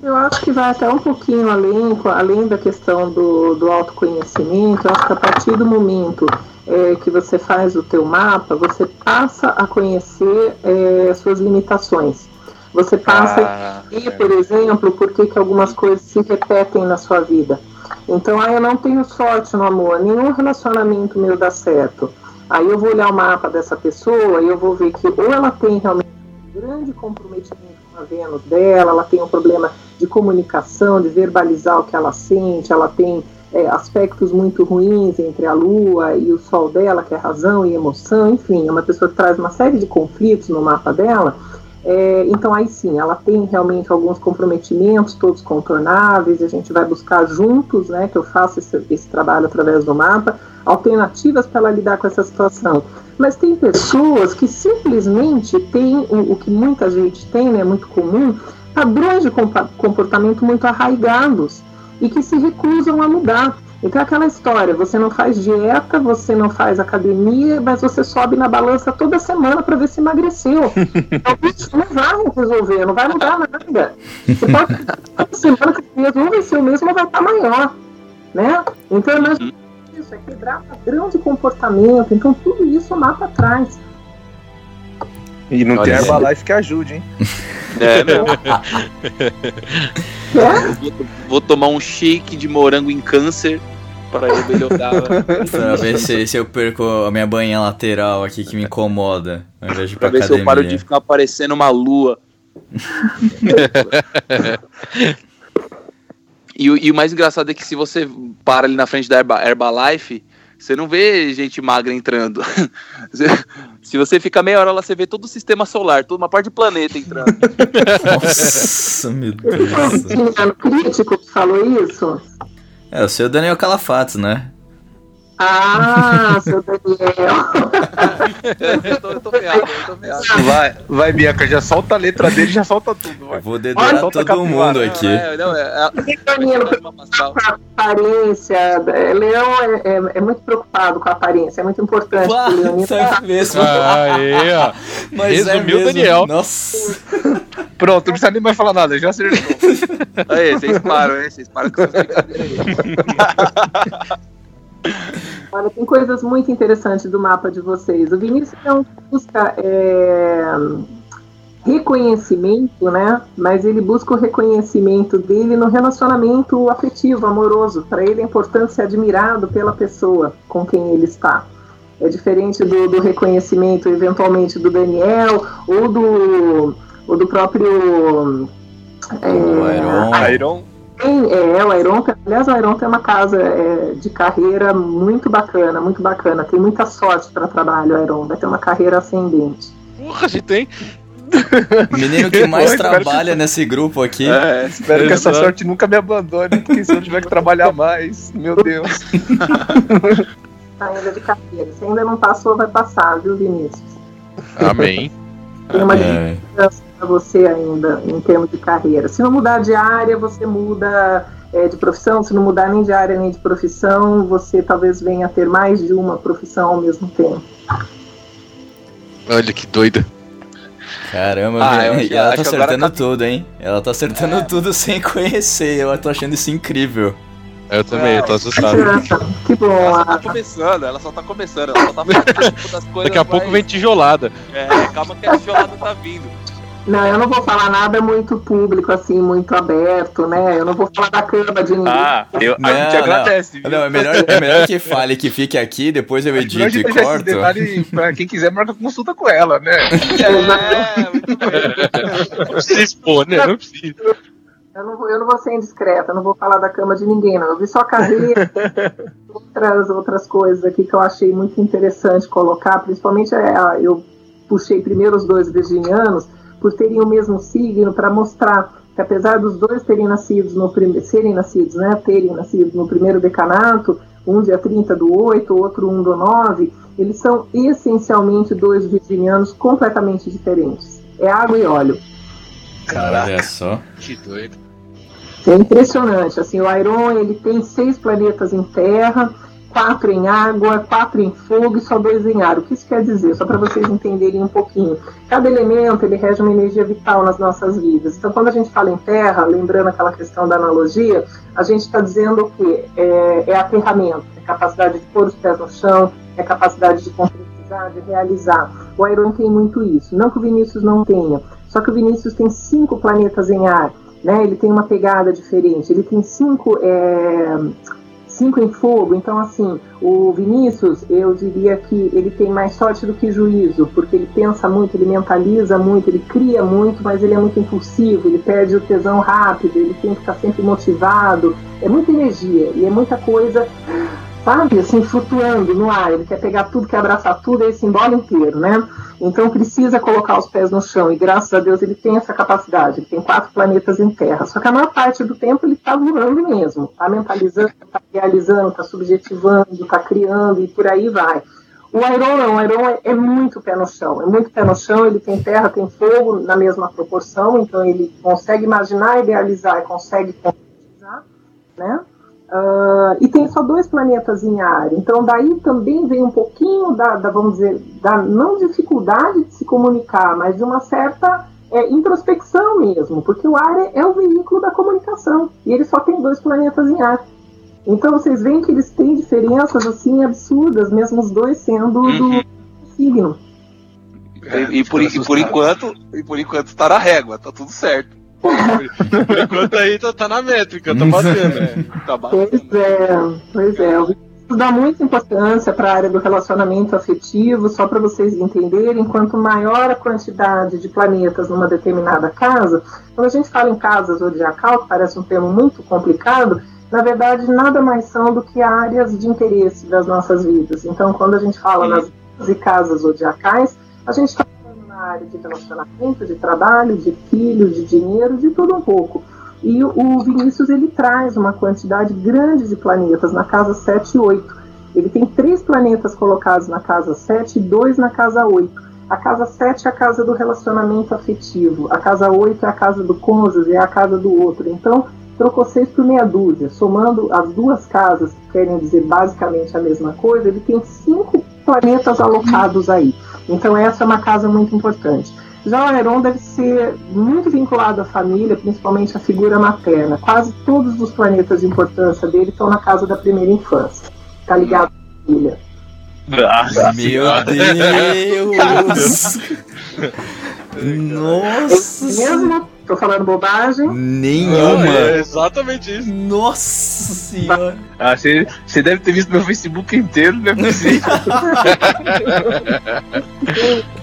S4: Eu acho que vai até um pouquinho além, além da questão do, do autoconhecimento. Eu acho que a partir do momento é, que você faz o teu mapa, você passa a conhecer é, suas limitações. Você passa
S2: Ah,
S4: a entender, por exemplo, por que, que algumas coisas se repetem na sua vida. Então, ah, eu não tenho sorte no amor, nenhum relacionamento meu dá certo. Aí eu vou olhar o mapa dessa pessoa e eu vou ver que ou ela tem realmente um grande comprometimento com a Vênus dela, ela tem um problema de comunicação, de verbalizar o que ela sente, ela tem é, aspectos muito ruins entre a Lua e o Sol dela, que é razão e emoção, enfim, é uma pessoa que traz uma série de conflitos no mapa dela. É, então aí sim, ela tem realmente alguns comprometimentos, todos contornáveis, a gente vai buscar juntos, né, que eu faço esse, esse trabalho através do mapa, alternativas para ela lidar com essa situação. Mas tem pessoas que simplesmente têm o, o que muita gente tem, né, muito comum, padrões de comportamento muito arraigados e que se recusam a mudar. Então é aquela história, você não faz dieta, você não faz academia, mas você sobe na balança toda semana para ver se emagreceu. Então isso não vai resolver, não vai mudar nada. Você pode toda semana que o peso não vai ser o mesmo, vai estar maior. Né? Então mas isso é quebrar padrão de comportamento, então tudo isso mapa traz.
S3: E não
S2: Olha
S3: tem
S2: aí.
S3: Herbalife que ajude, hein?
S2: É, meu,
S4: É?
S2: vou, vou tomar um shake de morango em câncer para eu melhorar.
S1: Pra ver se, se eu perco a minha banha lateral aqui que me incomoda. Ao invés de ir
S2: Pra
S1: pra
S2: ver se eu paro de
S1: academia.
S2: ficar parecendo uma lua. e, o- e o mais engraçado é que se você para ali na frente da Herba, Herbalife, você não vê gente magra entrando. Você- se você fica meia hora lá, você vê todo o sistema solar, toda uma parte de planeta entrando.
S1: Nossa, meu Deus.
S4: Foi o Crítico que falou isso?
S1: É, o seu Daniel Calafatos, né?
S4: Ah, seu Daniel.
S2: Eu, tô, eu tô ferrado, eu tô ferrado.
S3: Vai, vai, Bianca, já solta a letra dele, já solta tudo. Vai.
S1: vou dedurar todo
S3: capivara.
S1: mundo aqui.
S2: É, não, é, é, é,
S4: aparência. é, Leão é, é- é muito preocupado com a aparência, é muito importante. Leonino.
S1: tá mesmo.
S5: Aê, ó.
S1: Mas é
S5: Resumiu o
S1: mesmo.
S5: Daniel.
S1: Nossa.
S3: Pronto, não precisa nem mais falar nada, já acertou.
S2: Aí, vocês param, hein? Vocês param com essas brincadeiras aí.
S4: Olha, tem coisas muito interessantes do mapa de vocês. O Vinícius não busca é, reconhecimento, né? Mas ele busca o reconhecimento dele no relacionamento afetivo, amoroso. Para ele é importante ser admirado pela pessoa com quem ele está. É diferente do, do reconhecimento, eventualmente, do Daniel ou do, ou do próprio. É,
S1: O Iron.
S3: Iron.
S4: Tem, é, o Iron, tem- aliás, o tem uma casa é, de carreira muito bacana, muito bacana. Tem muita sorte para trabalho, o. Vai ter uma carreira ascendente.
S5: Porra, a gente tem.
S1: Menino que mais
S3: Eu espero que-
S1: trabalha nesse grupo aqui.
S3: É, espero que essa
S5: Exato.
S3: sorte nunca me abandone, porque se eu tiver que trabalhar mais, meu Deus.
S4: Tá ainda de carreira. Se ainda não passou, vai passar, viu, Vinícius?
S5: Amém.
S4: Tem uma
S1: É,
S4: para você ainda em termos de carreira. Se não mudar de área, você muda é, de profissão. Se não mudar nem de área nem de profissão, você talvez venha a ter mais de uma profissão ao mesmo tempo.
S5: Olha que doida.
S1: caramba,
S2: Ah, eu
S1: E ela tá
S2: agora
S1: acertando
S2: tá-
S1: tudo, hein? Ela tá acertando tudo sem conhecer. Eu tô achando isso incrível.
S5: Eu também, eu tô assustado.
S4: que bom.
S2: Ela só tá começando, ela só tá começando, ela só tá fazendo das coisas.
S5: Daqui a pouco
S2: mais-
S5: vem tijolada.
S2: É, calma que a tijolada tá vindo.
S4: Não, eu não vou falar nada muito público, assim, muito aberto, né? Eu não vou falar da cama de ninguém.
S3: Ah, eu, a
S1: Não,
S3: gente
S1: não.
S3: agradece. viu?
S1: Não, é melhor, é melhor que fale que fique aqui, depois eu
S3: Melhor
S1: edito
S3: a gente
S1: e corto.
S3: detalhe pra quem quiser, marca consulta com ela, né?
S2: É, muito bem.
S5: Não precisa expor, né? Não precisa.
S4: Eu não, vou, eu não vou ser indiscreta, eu não vou falar da cama de ninguém, não. Eu vi só a cadeira, outras, outras coisas aqui que eu achei muito interessante colocar, principalmente é, a- eu puxei primeiro os dois virginianos por terem o mesmo signo para mostrar que apesar dos dois terem nascido no serem nascidos, né, terem nascido no primeiro decanato, um dia 30 do 8, outro 1 do 9, eles são essencialmente dois virginianos completamente diferentes. É água e óleo.
S1: Olha só.
S5: Que doido.
S4: É impressionante. Assim, o Iron ele tem seis planetas em terra, quatro em água, quatro em fogo e só dois em ar. O que isso quer dizer? Só para vocês entenderem um pouquinho. Cada elemento ele rege uma energia vital nas nossas vidas. Então, quando a gente fala em terra, lembrando aquela questão da analogia, a gente está dizendo o quê? É, é aterramento, é capacidade de pôr os pés no chão, é capacidade de concretizar, de realizar. O Iron tem muito isso. Não que o Vinícius não tenha, só que o Vinícius tem cinco planetas em ar né? Ele tem uma pegada diferente. Ele tem cinco, é, cinco em fogo. Então, assim, o Vinícius, eu diria que ele tem mais sorte do que juízo, porque ele pensa muito, ele mentaliza muito, ele cria muito, mas ele é muito impulsivo. Ele perde o tesão rápido. Ele tem que estar sempre motivado. É muita energia e é muita coisa. Sabe, assim, flutuando no ar, ele quer pegar tudo, quer abraçar tudo, é esse embalo inteiro, né? Então precisa colocar os pés no chão e graças a Deus ele tem essa capacidade. Ele tem quatro planetas em Terra. Só que a maior parte do tempo ele está voando mesmo, está mentalizando, está realizando, está subjetivando, está criando e por aí vai. O Iron não, o Iron é, é muito pé no chão, é muito pé no chão, ele tem terra, tem fogo na mesma proporção, então ele consegue imaginar, idealizar e consegue concretizar, né? Uh, e tem só dois planetas em ar. Então, daí também vem um pouquinho da, da, vamos dizer, da não dificuldade de se comunicar, mas de uma certa é, introspecção mesmo, porque o ar é, é o veículo da comunicação e ele só tem dois planetas em ar. Então, vocês veem que eles têm diferenças assim absurdas, mesmo os dois sendo do signo.
S2: E, e por, e por enquanto, e por enquanto tá na régua, tá tudo certo.
S5: Por enquanto aí tá, tá na métrica, tá batendo.
S2: É, tá
S4: Pois é, pois é. O Vinícius dá muita importância para a área do relacionamento afetivo, só para vocês entenderem, quanto maior a quantidade de planetas numa determinada casa, quando a gente fala em casas zodiacal, que parece um termo muito complicado, na verdade nada mais são do que áreas de interesse das nossas vidas. Então, quando a gente fala nas e casas zodiacais, a gente está na área de relacionamento, de trabalho, de filho, de dinheiro, de tudo um pouco. E o Vinícius ele traz uma quantidade grande de planetas na casa 7 e 8. Ele tem três planetas colocados na casa 7 e dois na casa 8. A casa 7 é a casa do relacionamento afetivo, a casa 8 é a casa do cônjuge, é a casa do outro. Então, trocou seis por meia dúzia. Somando as duas casas, que querem dizer basicamente a mesma coisa, ele tem cinco planetas alocados aí. Então, essa é uma casa muito importante. Já o Aeron deve ser muito vinculado à família, principalmente à figura materna. Quase todos os planetas de importância dele estão na casa da primeira infância. Está ligado filha.
S3: Ah,
S1: Meu Deus! Nossa!
S4: Mesmo? Tô falando bobagem?
S1: Nenhuma!
S5: É exatamente isso.
S1: Nossa senhora!
S3: Ah, você você deve ter visto meu Facebook inteiro, não é.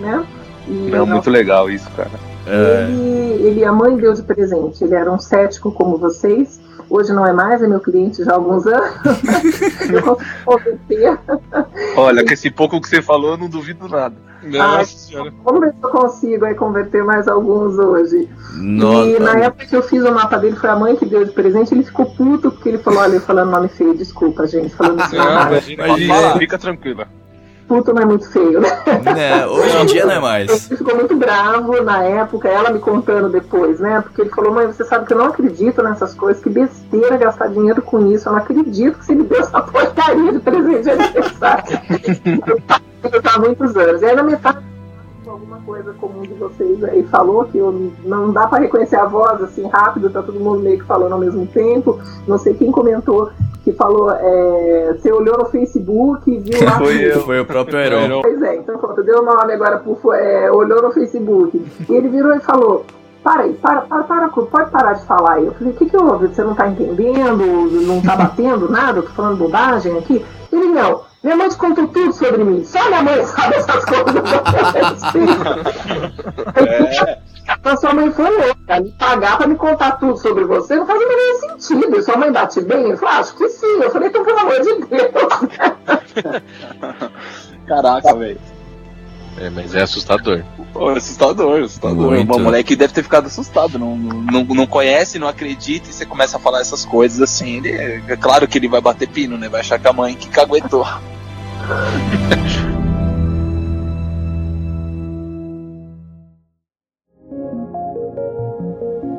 S4: Né? E
S3: Não, muito legal isso, cara.
S1: É,
S4: Ele, ele, a mãe deu de presente. Ele era um cético como vocês. Hoje não é mais, é meu cliente já há alguns anos. Eu consigo.
S3: Olha, com esse pouco que você falou, eu não duvido nada.
S5: Nossa senhora.
S4: Vamos ver se eu consigo aí, converter mais alguns hoje. E na
S1: nossa!
S4: época que eu fiz o mapa dele, foi a mãe que deu de presente. Ele ficou puto porque ele falou: Olha, eu falando nome feio, desculpa, gente. Falando isso
S5: Não, imagina,
S1: Imagina.
S3: fica tranquila.
S4: Puto não é muito feio, né?
S1: Né, hoje em dia não é mais.
S4: Ele ficou muito bravo na época, ela me contando depois, né? Porque ele falou, mãe, você sabe que eu não acredito nessas coisas, que besteira gastar dinheiro com isso. Eu não acredito que você me deu essa porcaria de presente de aniversário. eu tava há muitos anos. E aí na metade alguma coisa comum de vocês aí falou que eu, não dá pra reconhecer a voz assim rápido, tá todo mundo meio que falando ao mesmo tempo. Não sei quem comentou que falou, é, você olhou no Facebook e viu lá.
S3: Foi eu.
S1: Foi o próprio Heron.
S4: Pois é, então pronto, deu o nome agora é, olhou no Facebook. E ele virou e falou. Para aí, para, para, para, pode parar de falar aí. Eu falei, o que, que houve? Você não tá entendendo? Não tá batendo nada? Eu tô falando bobagem aqui? Ele, não. Minha mãe te contou tudo sobre mim. Só minha mãe sabe essas coisas. Então sua mãe foi louca. Me pagar pra me contar tudo sobre você não faz o menor sentido. Sua mãe bate bem? Eu falei, acho que sim. Eu falei, então pelo amor de Deus.
S2: Caraca, velho.
S5: É, mas é assustador.
S2: Pô, assustador, assustador.
S1: Muito.
S2: O moleque deve ter ficado assustado. Não, não, não conhece, não acredita e você começa a falar essas coisas assim. Ele, é claro que ele vai bater pino, né? Vai achar que a mãe que caguetou.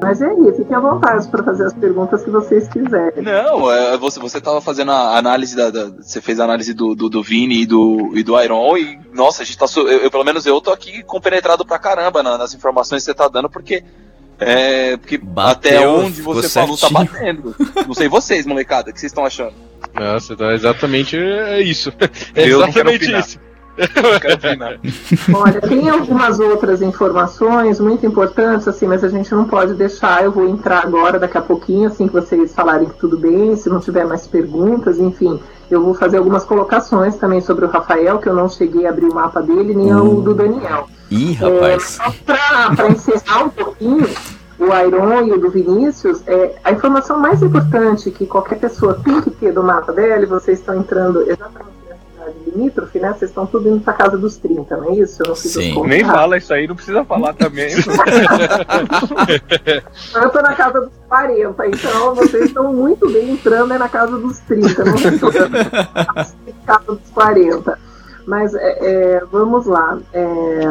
S4: Mas é isso, fiquem à vontade para fazer as perguntas que vocês quiserem.
S2: Não, é, você, você tava fazendo a análise da. da- você fez a análise do, do, do Vini e do, e do Iron e, nossa, a gente tá. Eu, eu, pelo menos eu tô aqui compenetrado pra caramba na- nas informações que você tá dando, porque. É, porque
S1: Bateu,
S2: até onde você falou tá
S1: certinho.
S2: batendo. Não sei vocês, molecada, o que vocês estão achando?
S5: Nossa, então é exatamente é isso. É exatamente isso.
S2: Não quero opinar.
S4: Olha, tem algumas outras informações muito importantes, assim, mas a gente não pode deixar. Eu vou entrar agora, daqui a pouquinho, assim que vocês falarem que tudo bem, se não tiver mais perguntas, enfim. Eu vou fazer algumas colocações também sobre o Rafael, que eu não cheguei a abrir o mapa dele, nem o do Daniel.
S1: Ih,
S4: É,
S1: rapaz.
S4: só para encerrar um pouquinho, o Iron e o do Vinícius, é, a informação mais importante que qualquer pessoa tem que ter do mapa dela, e vocês estão entrando exatamente limítrofe, né? Vocês estão tudo indo para casa dos 30, não é isso? Eu não fiz
S1: Sim.
S3: Nem fala isso aí, não precisa falar também.
S4: Eu tô na casa dos 40, então vocês estão muito bem entrando é na casa dos 30, não estou na casa dos 40. Mas é, é, vamos lá. É,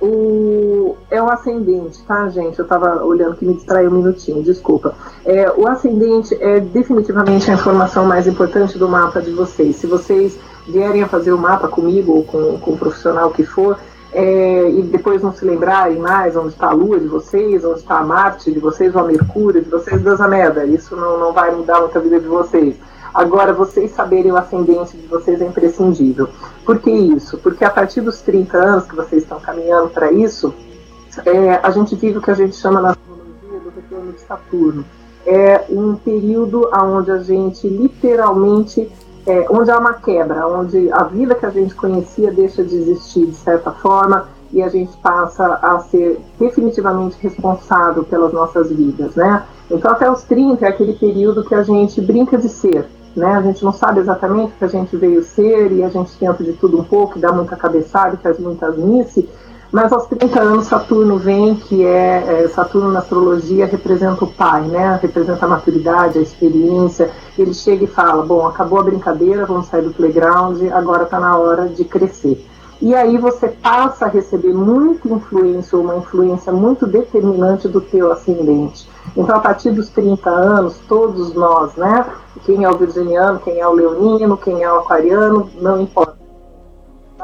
S4: o, é o ascendente, tá, gente? Eu tava olhando que me distraiu um minutinho, desculpa. É, o ascendente é definitivamente a informação mais importante do mapa de vocês. Se vocês vierem a fazer o mapa comigo ou com, com o profissional que for, é, e depois não se lembrarem mais onde está a Lua de vocês, onde está a Marte de vocês, ou a Mercúrio de vocês, Deus a merda. Isso não, não vai mudar muito a vida de vocês. Agora, vocês saberem o ascendente de vocês é imprescindível. Por que isso? Porque a partir dos 30 anos que vocês estão caminhando para isso, é, a gente vive o que a gente chama na astrologia do retorno de Saturno. É um período onde a gente literalmente é, onde há uma quebra, onde a vida que a gente conhecia deixa de existir de certa forma e a gente passa a ser definitivamente responsável pelas nossas vidas, né? Então até os 30 é aquele período que a gente brinca de ser, né? A gente não sabe exatamente o que a gente veio ser e a gente tenta de tudo um pouco, dá muita cabeçada faz muita mice, mas aos 30 anos Saturno vem, que é, é, Saturno na astrologia representa o pai, né? Representa a maturidade, a experiência. Ele chega e fala: "Bom, acabou a brincadeira, vamos sair do playground, agora está na hora de crescer". E aí você passa a receber muita influência, uma influência muito determinante do teu ascendente. Então, a partir dos 30 anos, todos nós, né? Quem é o virginiano, quem é o leonino, quem é o aquariano, não importa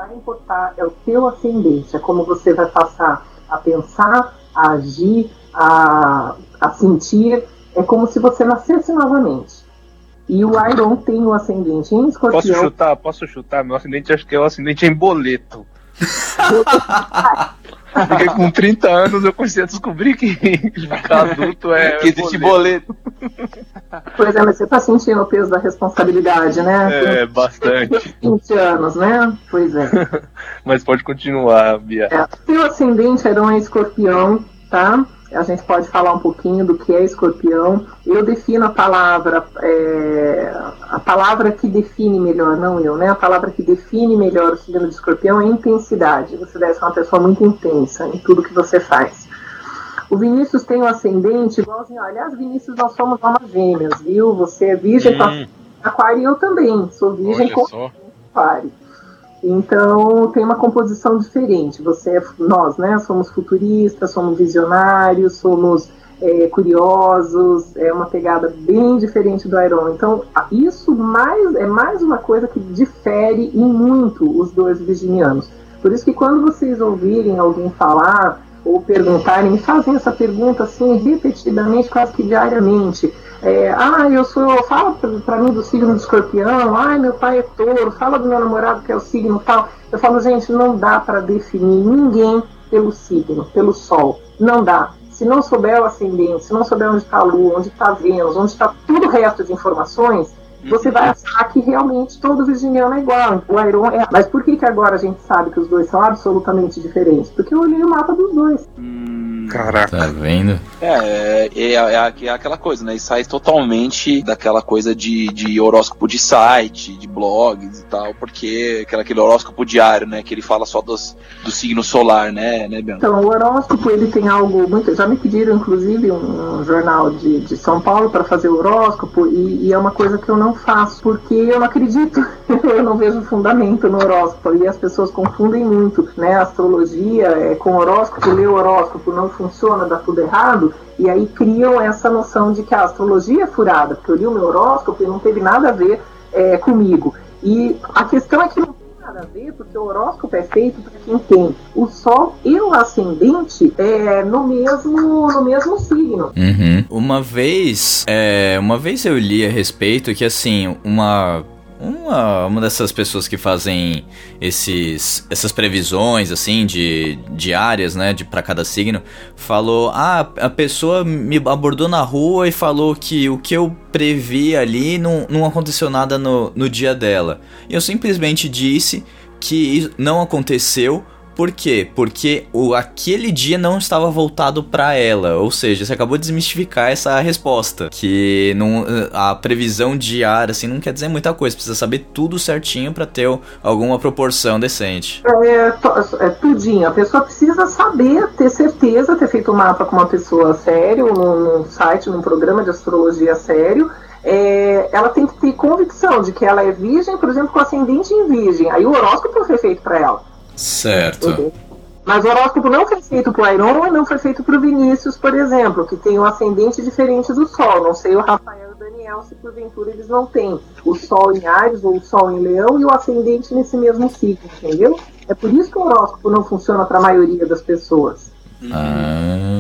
S4: vai importar é o teu ascendente, é como você vai passar a pensar, a agir, a, a sentir, é como se você nascesse novamente. E o Iron tem o ascendente em escorpião.
S3: Posso chutar? Posso chutar? Meu acidente acho que é o acidente em boleto. Porque com 30 anos eu comecei a descobrir que ficar adulto é.
S2: que existe boleto.
S4: Pois é, mas você tá sentindo o peso da responsabilidade, né?
S3: É, bastante.
S4: 20 anos, né? Pois é.
S3: Mas pode continuar, Bia.
S4: É, seu ascendente era um escorpião, tá? A gente pode falar um pouquinho do que é escorpião. Eu defino a palavra, é, a palavra que define melhor, não eu, né? A palavra que define melhor o signo de escorpião é intensidade. Você deve ser uma pessoa muito intensa em tudo que você faz. O Vinícius tem um ascendente igualzinho. Aliás, Vinícius, nós somos almas gêmeas, viu? Você é virgem com
S5: Hum,
S4: aquário e eu também. Sou virgem
S5: olha
S4: com
S5: só.
S4: aquário. Então tem uma composição diferente. Você, é- nós, né, somos futuristas, somos visionários, somos é, curiosos. É uma pegada bem diferente do Iron. Então isso mais é mais uma coisa que difere em muito os dois virginianos. Por isso que quando vocês ouvirem alguém falar ou perguntarem, me fazem essa pergunta assim repetidamente, quase que diariamente. É, ah, eu sou. Fala pra mim do signo de escorpião. Ai, meu pai é touro. Fala do meu namorado que é o signo tal. Eu falo, gente, não dá para definir ninguém pelo signo, pelo sol. Não dá. Se não souber o ascendente, se não souber onde está a lua, onde está Vênus, onde está todo o resto de informações, você vai achar que realmente todo virginiano é igual. O Iron é. Mas por que, que agora a gente sabe que os dois são absolutamente diferentes? Porque eu olhei o mapa dos dois.
S2: Hum,
S3: Caraca.
S1: Tá vendo?
S2: É, é, é, é, é aquela coisa, né? E sai totalmente daquela coisa de, de horóscopo de site, de blogs e tal, porque aquele, aquele horóscopo diário, né? Que ele fala só dos, do signo solar, né, né, Bianca?
S4: Então, o horóscopo ele tem algo muito. Já me pediram, inclusive, um, um jornal de, de São Paulo para fazer o horóscopo, e, e é uma coisa que eu não faço, porque eu não acredito, eu não vejo fundamento no horóscopo, e as pessoas confundem muito, né? A astrologia é, com horóscopo, ler o horóscopo não funciona, dá tudo errado, e aí criam essa noção de que a astrologia é furada, porque eu li o meu horóscopo e não teve nada a ver é, comigo. E a questão é que não tem nada a ver, porque o horóscopo é feito para quem tem o Sol e o ascendente é, no, mesmo, no mesmo signo.
S1: Uhum. Uma vez, é, uma vez eu li a respeito que assim, uma uma, uma dessas pessoas que fazem esses essas previsões assim de diárias, né, de para cada signo, falou: "Ah, a pessoa me abordou na rua e falou que o que eu previ ali não, não aconteceu nada no, no dia dela". E eu simplesmente disse que não aconteceu por quê? Porque o, aquele dia não estava voltado pra ela. Ou seja, você acabou de desmistificar essa resposta. Que não, a previsão diária, assim, não quer dizer muita coisa. Precisa saber tudo certinho pra ter alguma proporção decente.
S4: É, to- é tudinho. A pessoa precisa saber, ter certeza, ter feito um mapa com uma pessoa sério, num, num site, num programa de astrologia sério. É, ela tem que ter convicção de que ela é virgem, por exemplo, com ascendente em virgem. Aí o horóscopo foi feito para ela.
S1: Certo.
S4: Mas o horóscopo não foi feito para o Iron e não foi feito para o Vinícius, por exemplo, que tem um ascendente diferente do Sol. Não sei o Rafael e o Daniel se porventura eles não têm o Sol em Ares ou o Sol em Leão e o ascendente nesse mesmo signo, entendeu? É por isso que o horóscopo não funciona para a maioria das pessoas.
S1: Ah,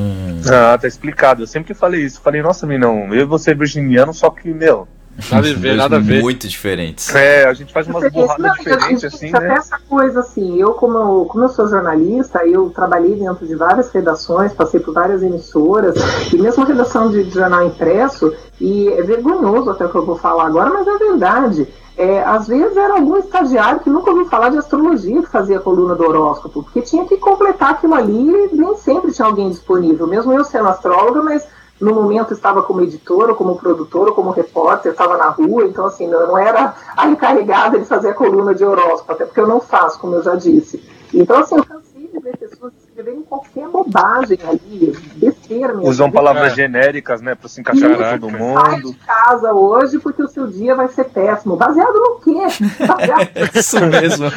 S3: Ah, tá explicado. Eu sempre falei isso. Falei, nossa, Minão, eu vou ser virginiano, só que, meu,
S5: Nada a ver, nada a ver.
S1: Muito diferentes.
S3: é, a gente faz umas borradas diferentes, assim,
S4: até
S3: né?
S4: essa coisa assim, eu como, eu como eu sou jornalista, eu trabalhei dentro de várias redações, passei por várias emissoras, e mesmo redação de, de jornal impresso, e é vergonhoso até o que eu vou falar agora, mas é verdade. É, às vezes era algum estagiário que nunca ouviu falar de astrologia que fazia a coluna do horóscopo, porque tinha que completar aquilo ali e nem sempre tinha alguém disponível. Mesmo eu sendo astróloga, mas no momento estava como editora, como produtora, como repórter, estava na rua, então assim, não, não era a encarregada de fazer a coluna de horóscopo, até porque eu não faço, como eu já disse. Então assim, eu cansei de ver pessoas escreverem qualquer bobagem ali, besteira mesmo.
S3: Usam palavras
S5: É.
S3: genéricas, né, pra se encaixar
S5: Caraca.
S3: todo
S4: Sai
S3: mundo.
S4: de casa hoje porque o seu dia vai ser péssimo. Baseado no quê? Baseado
S1: Isso mesmo.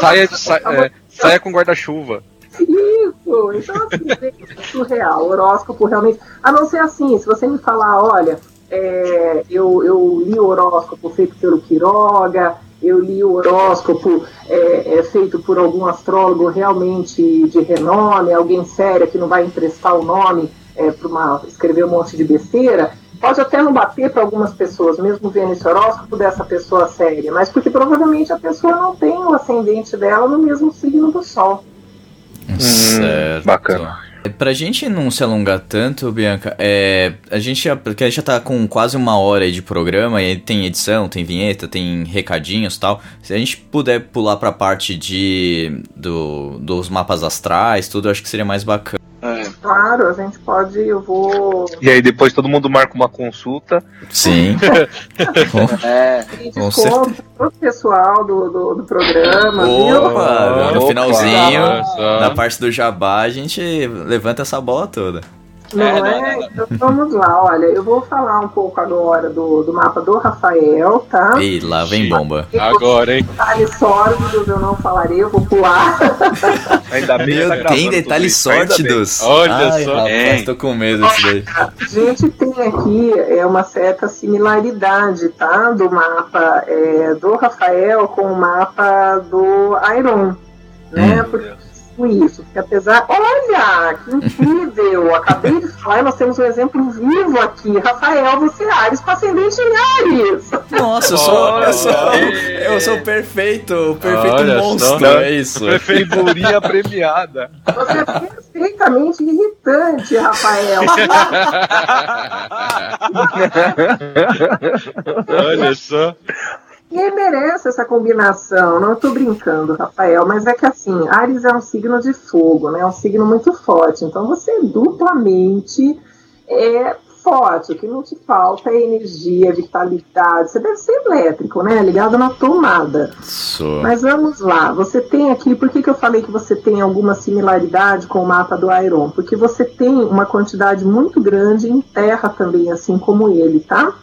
S5: Saia, de, sa- é, saia com guarda-chuva.
S4: Isso, então assim, é surreal. Horóscopo realmente. A não ser assim, se você me falar, olha, é, eu, eu li o horóscopo feito pelo Quiroga, eu li o horóscopo é, é, feito por algum astrólogo realmente de renome, alguém sério que não vai emprestar o nome é, para escrever um monte de besteira. pode até não bater para algumas pessoas, mesmo vendo esse horóscopo dessa pessoa séria, mas porque provavelmente a pessoa não tem o ascendente dela no mesmo signo do Sol.
S1: Certo.
S3: bacana.
S1: Pra gente não se alongar tanto, Bianca, é, a gente já, porque a gente já tá com quase uma hora de programa, e tem edição, tem vinheta, tem recadinhos e tal. Se a gente puder pular pra parte de do, dos mapas astrais, tudo, eu acho que seria mais bacana.
S2: É.
S4: Claro, a gente pode, eu vou.
S3: E aí depois todo mundo marca uma consulta.
S1: Sim.
S2: É,
S4: pedir
S1: Com
S4: desconto pro pessoal do, do, do programa, viu?
S1: Opa, no
S3: Opa.
S1: finalzinho, na parte do jabá, a gente levanta essa bola toda.
S4: Não
S2: É,
S4: é?
S2: não, não, não.
S4: Então vamos lá, olha, eu vou falar um pouco agora do, do mapa do Rafael, tá?
S1: E lá vem bomba.
S5: Agora, hein?
S4: Detalhes sórdidos eu não falarei, eu vou pular.
S3: Ainda bem que
S1: Meu,
S3: tá
S1: tem detalhes sórdidos.
S5: Olha
S1: Ai,
S5: só.
S1: Rapaz, tô com medo disso daí.
S4: A gente tem aqui é, uma certa similaridade, tá? Do mapa é, do Rafael com o mapa do Iron, né?
S1: Hum.
S4: Por por isso, porque apesar. Olha, que incrível! Acabei de falar, nós temos um exemplo vivo aqui. Rafael, você é Ares com ascendente em Ares.
S1: Nossa, eu sou, eu sou, eu sou perfeito, o perfeito
S5: Olha só.
S1: monstro, é isso.
S3: Figurinha premiada.
S4: Você é perfeitamente irritante, Rafael.
S5: Olha só.
S4: Ninguém merece essa combinação, não estou brincando, Rafael, mas é que assim, Ares é um signo de fogo, né? É um signo muito forte, então você é duplamente é, forte, o que não te falta é energia, vitalidade, você deve ser elétrico, né? Ligado na tomada. Mas vamos lá, você tem aqui, por que, que eu falei que você tem alguma similaridade com o mapa do Iron? Porque você tem uma quantidade muito grande em terra também, assim como ele, tá?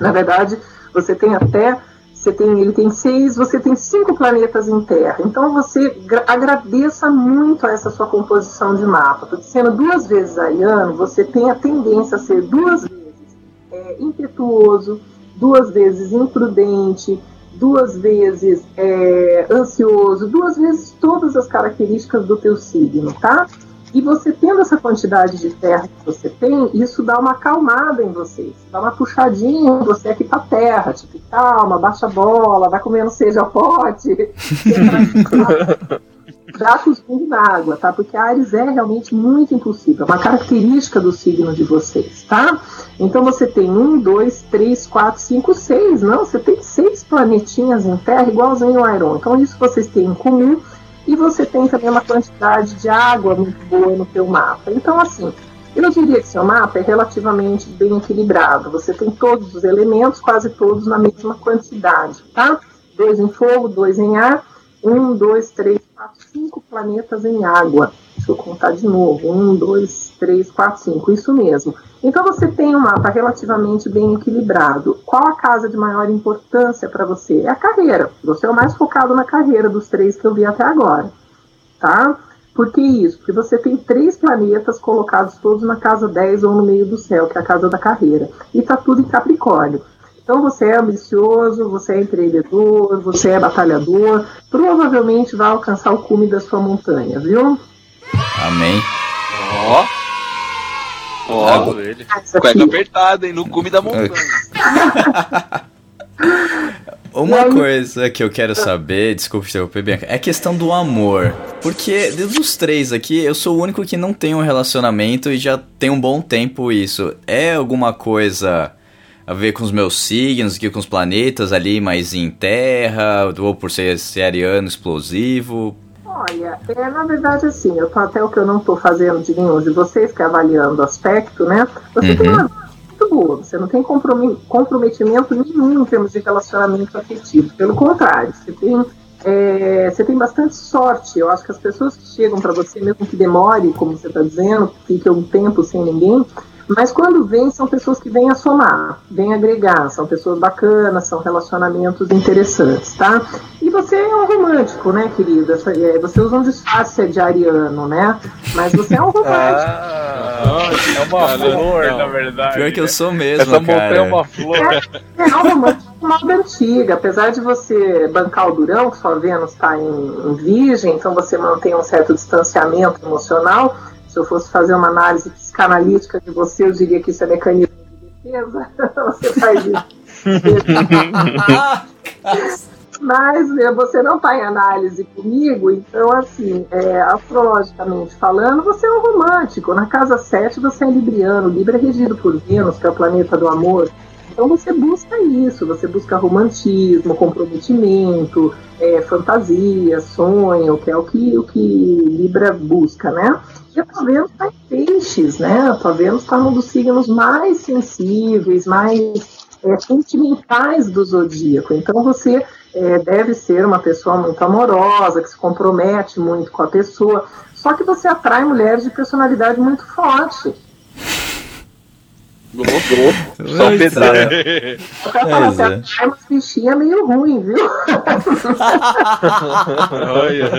S4: Na verdade, você tem até. Você tem, ele tem seis, você tem cinco planetas em Terra. Então você gra- agradeça muito a essa sua composição de mapa. Porque sendo duas vezes ariano, você tem a tendência a ser duas vezes é, impetuoso, duas vezes imprudente, duas vezes é, ansioso, duas vezes todas as características do teu signo, tá? E você tendo essa quantidade de terra que você tem, isso dá uma acalmada em vocês, dá uma puxadinha você aqui pra terra, tipo, calma, baixa a bola, vai comendo seja o pote. Dá cuspindo na água, tá? Porque a Ares é realmente muito impulsiva, é uma característica do signo de vocês, tá? Então você tem um, dois, três, quatro, cinco, seis. Não, você tem seis planetinhas em Terra, igualzinho ao Iron. Então isso vocês têm em comum. E você tem também uma quantidade de água muito boa no teu mapa. Então, assim, eu diria que seu mapa é relativamente bem equilibrado. Você tem todos os elementos, quase todos na mesma quantidade, tá? Dois em fogo, dois em ar. Um, dois, três, quatro, cinco planetas em água. Deixa eu contar de novo. Um, dois, três, quatro, cinco. Isso mesmo. Então você tem um mapa relativamente bem equilibrado. Qual a casa de maior importância para você? É a carreira. Você é o mais focado na carreira dos três que eu vi até agora. Tá? Por que isso? Porque você tem três planetas colocados todos na casa 10 ou no meio do céu, que é a casa da carreira. E tá tudo em Capricórnio. Então você é ambicioso, você é empreendedor, você é batalhador, provavelmente vai alcançar o cume da sua montanha, viu?
S1: Amém.
S2: Ó. Ó.
S5: Ó, ele.
S2: Cueca apertada, hein? No cume da montanha.
S1: Uma coisa que eu quero saber, desculpa interromper, Bianca, é a questão do amor. Porque dos três aqui, eu sou o único que não tem um relacionamento e já tem um bom tempo isso. É alguma coisa a ver com os meus signos, aqui com os planetas ali, mais em terra, ou por ser, ser ariano explosivo?
S4: Olha, é, na verdade, assim, eu tô até o que eu não estou fazendo de nenhum de vocês, que é avaliando o aspecto, né? Você tem
S1: Uhum.
S4: uma vida muito boa, você não tem comprometimento nenhum em termos de relacionamento afetivo. Pelo contrário, você tem, é, você tem bastante sorte. Eu acho que as pessoas que chegam para você, mesmo que demore, como você está dizendo, fique um tempo sem ninguém, mas quando vem, são pessoas que vêm a somar, vêm agregar, são pessoas bacanas, são relacionamentos interessantes, tá? E você é um romântico, né, querida? É, Você usa um disfarce de ariano, né? Mas você é um romântico.
S3: Ah, é uma flor, na verdade.
S1: Pior que eu sou mesmo,
S3: Essa
S1: cara.
S3: é uma flor.
S4: É um romântico de moda antiga. Apesar de você bancar o durão, que sua Vênus está em, em virgem, então você mantém um certo distanciamento emocional. Se eu fosse fazer uma análise psicanalítica de você, eu diria que isso é mecanismo de certeza você faz isso. Mas né, você não está em análise comigo, então, assim, é, astrologicamente falando, você é um romântico. Na casa 7 você é libriano. Libra é regido por Vênus, que é o planeta do amor. Então você busca isso, você busca romantismo, comprometimento, é, fantasia, sonho, que é o que, o que Libra busca, né? E a tua está em peixes, né? A tua está um dos signos mais sensíveis, mais é, sentimentais do zodíaco. Então você é, deve ser uma pessoa muito amorosa, que se compromete muito com a pessoa. Só que você atrai mulheres de personalidade muito forte.
S3: Só um detalhe.
S4: Eu quero falar,
S1: Pois é.
S4: umas bichinhas meio ruim, viu?
S5: Olha.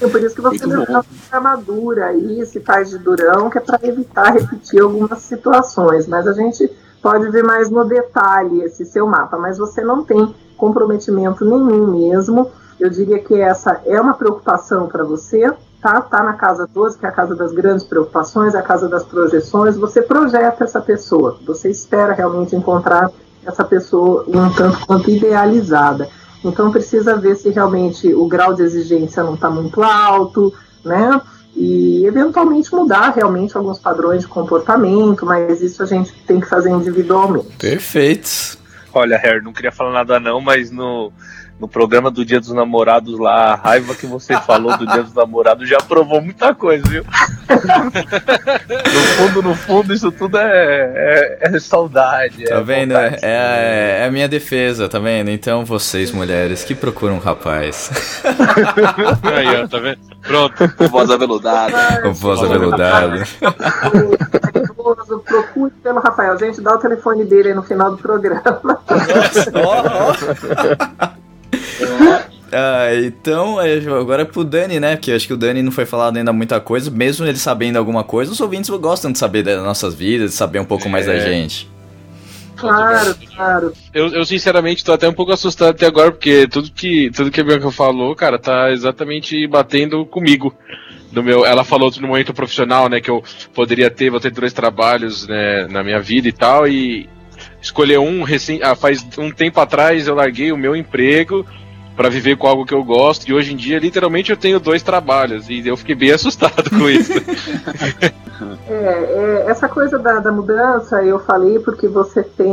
S4: É por isso que você
S2: Muito
S4: deve
S2: bom.
S4: ficar com madura aí, se faz de durão, que é para evitar repetir algumas situações. Mas a gente pode ver mais no detalhe esse seu mapa. Mas você não tem comprometimento nenhum mesmo. Eu diria que essa é uma preocupação para você, tá? Tá na casa 12, que é a casa das grandes preocupações, a casa das projeções. Você projeta essa pessoa. Você espera realmente encontrar essa pessoa um tanto quanto idealizada. Então precisa ver se realmente o grau de exigência não está muito alto, né? E eventualmente mudar realmente alguns padrões de comportamento, mas isso a gente tem que fazer individualmente.
S1: Perfeito.
S3: Olha, Harry, não queria falar nada não, mas no, no programa do Dia dos Namorados lá, a raiva que você falou do Dia dos Namorados já provou muita coisa, viu? no fundo, no fundo, isso tudo é, é, é saudade.
S1: Tá
S3: é
S1: vendo?
S3: vontade.
S1: É, é a minha defesa, tá vendo? Então vocês, mulheres, que procuram um rapaz.
S5: Aí, ó, tá vendo? Pronto.
S2: Voz aveludada.
S1: Com voz aveludada.
S4: Procure pelo Rafael. Gente, dá o telefone dele aí no final do programa.
S1: Ah, então, é, agora é pro Dani, né? Porque eu acho que o Dani não foi falado ainda muita coisa, mesmo ele sabendo alguma coisa, os ouvintes gostam de saber das nossas vidas, de saber um pouco mais da
S5: É.
S1: gente.
S4: Claro, claro.
S5: Eu, eu sinceramente tô até um pouco assustado até agora, porque tudo que, tudo que a Bianca falou, cara, tá exatamente batendo comigo. No meu, ela falou no momento profissional, né, que eu poderia ter, vou ter dois trabalhos, né, na minha vida e tal, e escolher um recém, ah, faz um tempo atrás eu larguei o meu emprego pra viver com algo que eu gosto, e hoje em dia, literalmente, eu tenho dois trabalhos, e eu fiquei bem assustado com isso.
S4: É, é, essa coisa da, da mudança eu falei porque você tem